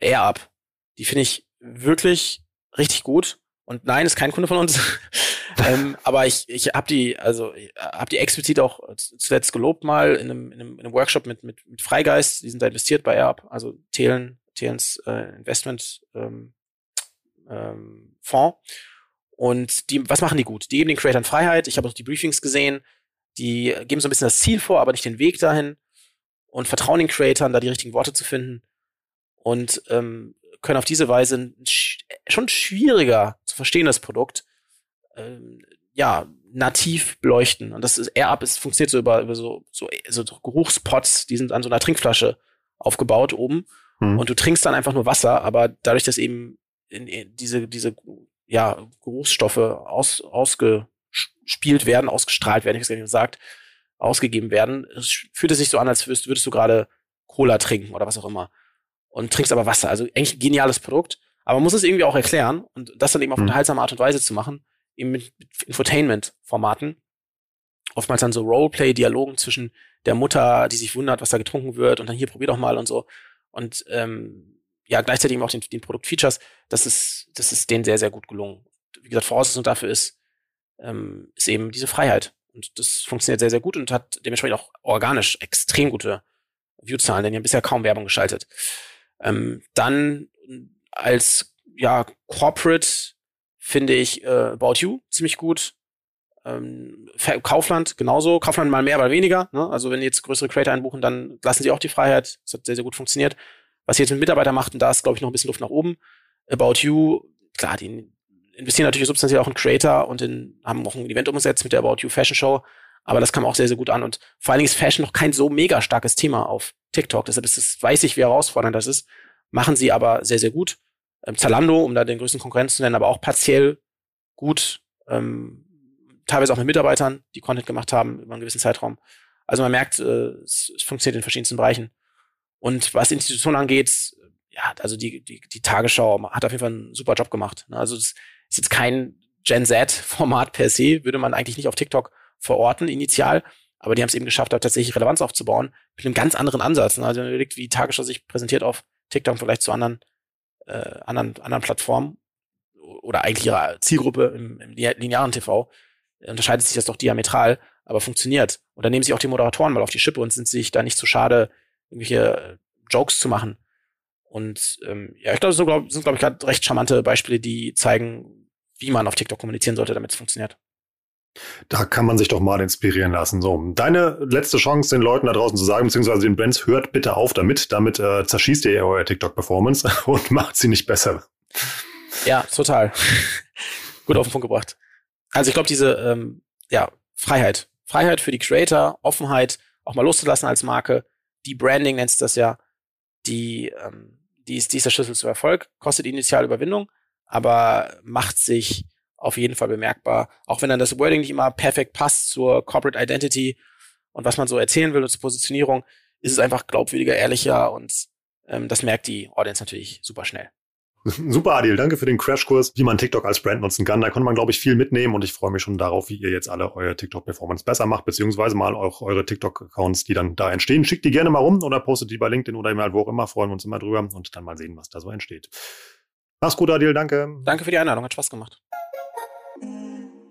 AirUp. Die finde ich wirklich richtig gut. Und nein, ist kein Kunde von uns. ähm, aber ich, ich habe die, also habe die explizit auch zuletzt gelobt mal in einem, in einem, in einem Workshop mit, mit, mit Freigeist. Die sind da investiert bei AirUp, also Thelen, Thelens äh, Investment ähm, ähm, Fonds. Und die, was machen die gut? Die geben den Creators Freiheit. Ich habe auch die Briefings gesehen. Die geben so ein bisschen das Ziel vor, aber nicht den Weg dahin und vertrauen den Creatoren, da die richtigen Worte zu finden und ähm, können auf diese Weise ein schon schwieriger zu verstehendes Produkt ähm, ja nativ beleuchten. Und das ist AirUp, es funktioniert so über, über so, so, so Geruchspots, die sind an so einer Trinkflasche aufgebaut oben. Mhm. Und du trinkst dann einfach nur Wasser, aber dadurch, dass eben in, in diese, diese ja, Geruchsstoffe aus, ausge, gespielt werden, ausgestrahlt werden, ich weiß gar nicht, was sagt, ausgegeben werden, es fühlt es sich so an, als würdest, würdest du gerade Cola trinken oder was auch immer. Und trinkst aber Wasser. Also eigentlich ein geniales Produkt. Aber man muss es irgendwie auch erklären und das dann eben auf mhm. unterhaltsame Art und Weise zu machen, eben mit, mit Infotainment-Formaten. Oftmals dann so Roleplay-Dialogen zwischen der Mutter, die sich wundert, was da getrunken wird und dann hier probier doch mal und so. Und ähm, ja, gleichzeitig eben auch den, den Produkt-Features. Das ist, das ist denen sehr, sehr gut gelungen. Wie gesagt, Voraussetzung dafür ist, ähm, ist eben diese Freiheit. Und das funktioniert sehr, sehr gut und hat dementsprechend auch organisch extrem gute Viewzahlen, denn die haben bisher kaum Werbung geschaltet. Ähm, dann als ja, Corporate finde ich äh, About You ziemlich gut. Ähm, Kaufland genauso. Kaufland mal mehr, mal weniger. Ne? Also wenn jetzt größere Creator einbuchen, dann lassen sie auch die Freiheit. Das hat sehr, sehr gut funktioniert. was sie jetzt mit Mitarbeitern macht, und da ist, glaube ich, noch ein bisschen Luft nach oben. About You, klar, die investieren natürlich substanziell auch in Creator und in, haben auch ein Event umgesetzt mit der About You Fashion Show. Aber das kam auch sehr, sehr gut an. Und vor allen Dingen ist Fashion noch kein so mega starkes Thema auf TikTok. Deshalb ist es, weiß ich, wie herausfordernd das ist. Machen sie aber sehr, sehr gut. Ähm, Zalando, um da den größten Konkurrenz zu nennen, aber auch partiell gut. Ähm, teilweise auch mit Mitarbeitern, die Content gemacht haben über einen gewissen Zeitraum. Also man merkt, äh, es, es funktioniert in verschiedensten Bereichen. Und was Institutionen angeht, ja, also die, die, die Tagesschau hat auf jeden Fall einen super Job gemacht. Also es ist jetzt kein Gen Z-Format per se, würde man eigentlich nicht auf TikTok verorten, initial. Aber die haben es eben geschafft, da tatsächlich Relevanz aufzubauen, mit einem ganz anderen Ansatz. Ne? Also wenn man überlegt, wie Tagesschau sich präsentiert auf TikTok vielleicht zu anderen, äh, anderen, anderen Plattformen oder eigentlich ihrer Zielgruppe im, im linearen TV, unterscheidet sich das doch diametral, aber funktioniert. Und dann nehmen sich auch die Moderatoren mal auf die Schippe und sind sich da nicht zu schade, irgendwelche Jokes zu machen. Und ähm, ja, ich glaube, das sind, glaube glaub ich, gerade recht charmante Beispiele, die zeigen, wie man auf TikTok kommunizieren sollte, damit es funktioniert. Da kann man sich doch mal inspirieren lassen. So, deine letzte Chance, den Leuten da draußen zu sagen, beziehungsweise den Brands, hört bitte auf damit. Damit äh, zerschießt ihr eure TikTok-Performance und macht sie nicht besser. Ja, total. Gut auf den Punkt gebracht. Also ich glaube, diese ähm, ja, Freiheit. Freiheit für die Creator, Offenheit, auch mal loszulassen als Marke. Die Branding nennst das ja. Die, ähm, die, ist, die ist der Schlüssel zu Erfolg. Kostet initial Überwindung, aber macht sich auf jeden Fall bemerkbar. Auch wenn dann das Wording nicht immer perfekt passt zur Corporate Identity und was man so erzählen will und zur Positionierung, ist es einfach glaubwürdiger, ehrlicher und ähm, das merkt die Audience natürlich super schnell. Super, Adil. Danke für den Crashkurs, wie man TikTok als Brand nutzen kann. Da konnte man, glaube ich, viel mitnehmen und ich freue mich schon darauf, wie ihr jetzt alle eure TikTok-Performance besser macht, beziehungsweise mal auch eure TikTok-Accounts, die dann da entstehen. Schickt die gerne mal rum oder postet die bei LinkedIn oder mal wo auch immer. Freuen wir uns immer drüber und dann mal sehen, was da so entsteht. Mach's gut, Adil. Danke. Danke für die Einladung. Hat Spaß gemacht.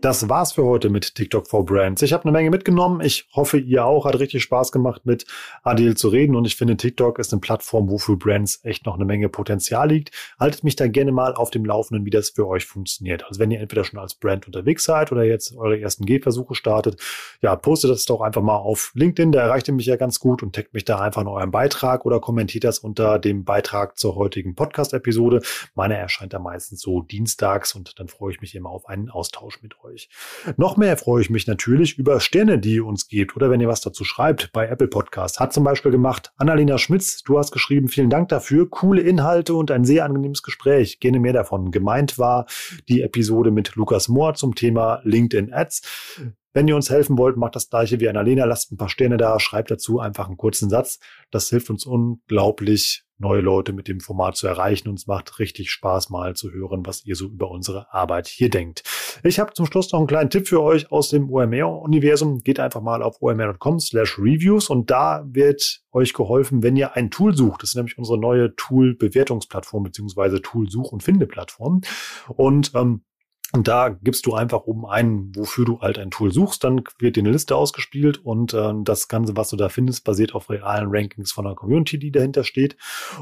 Das war's für heute mit TikTok for Brands. Ich habe eine Menge mitgenommen. Ich hoffe, ihr auch. Hat richtig Spaß gemacht, mit Adil zu reden. Und ich finde, TikTok ist eine Plattform, wo für Brands echt noch eine Menge Potenzial liegt. Haltet mich da gerne mal auf dem Laufenden, wie das für euch funktioniert. Also wenn ihr entweder schon als Brand unterwegs seid oder jetzt eure ersten Gehversuche startet, ja, postet das doch einfach mal auf LinkedIn. Da erreicht ihr mich ja ganz gut und taggt mich da einfach in eurem Beitrag oder kommentiert das unter dem Beitrag zur heutigen Podcast-Episode. Meine erscheint da meistens so dienstags und dann freue ich mich immer auf einen Austausch mit euch euch. Noch mehr freue ich mich natürlich über Sterne, die ihr uns gebt oder wenn ihr was dazu schreibt bei Apple Podcast. Hat zum Beispiel gemacht Annalena Schmitz, du hast geschrieben, vielen Dank dafür, coole Inhalte und ein sehr angenehmes Gespräch. Gerne mehr davon. Gemeint war die Episode mit Lukas Mohr zum Thema LinkedIn Ads. Wenn ihr uns helfen wollt, macht das gleiche wie Annalena, lasst ein paar Sterne da, schreibt dazu einfach einen kurzen Satz. Das hilft uns unglaublich, neue Leute mit dem Format zu erreichen und es macht richtig Spaß, mal zu hören, was ihr so über unsere Arbeit hier denkt. Ich habe zum Schluss noch einen kleinen Tipp für euch aus dem OMR-Universum. Geht einfach mal auf omr.com slash reviews und da wird euch geholfen, wenn ihr ein Tool sucht. Das ist nämlich unsere neue Tool-Bewertungsplattform beziehungsweise Tool-Such- und Finde-Plattform. Und ähm, und da gibst du einfach oben ein, wofür du halt ein Tool suchst. Dann wird dir eine Liste ausgespielt und äh, das Ganze, was du da findest, basiert auf realen Rankings von der Community, die dahinter steht.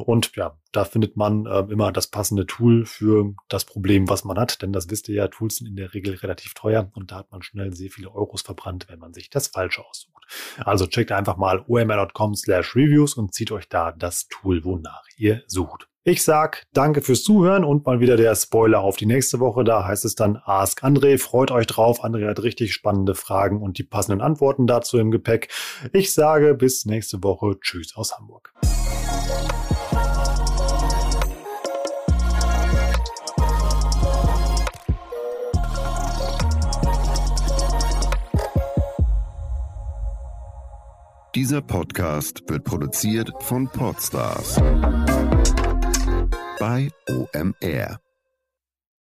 Und ja, da findet man äh, immer das passende Tool für das Problem, was man hat. Denn das wisst ihr ja, Tools sind in der Regel relativ teuer und da hat man schnell sehr viele Euros verbrannt, wenn man sich das Falsche aussucht. Also checkt einfach mal omr.com slash reviews und zieht euch da das Tool, wonach ihr sucht. Ich sag danke fürs Zuhören und mal wieder der Spoiler auf die nächste Woche. Da heißt es dann Ask André. Freut euch drauf. André hat richtig spannende Fragen und die passenden Antworten dazu im Gepäck. Ich sage bis nächste Woche. Tschüss aus Hamburg. Dieser Podcast wird produziert von Podstars bei OMR.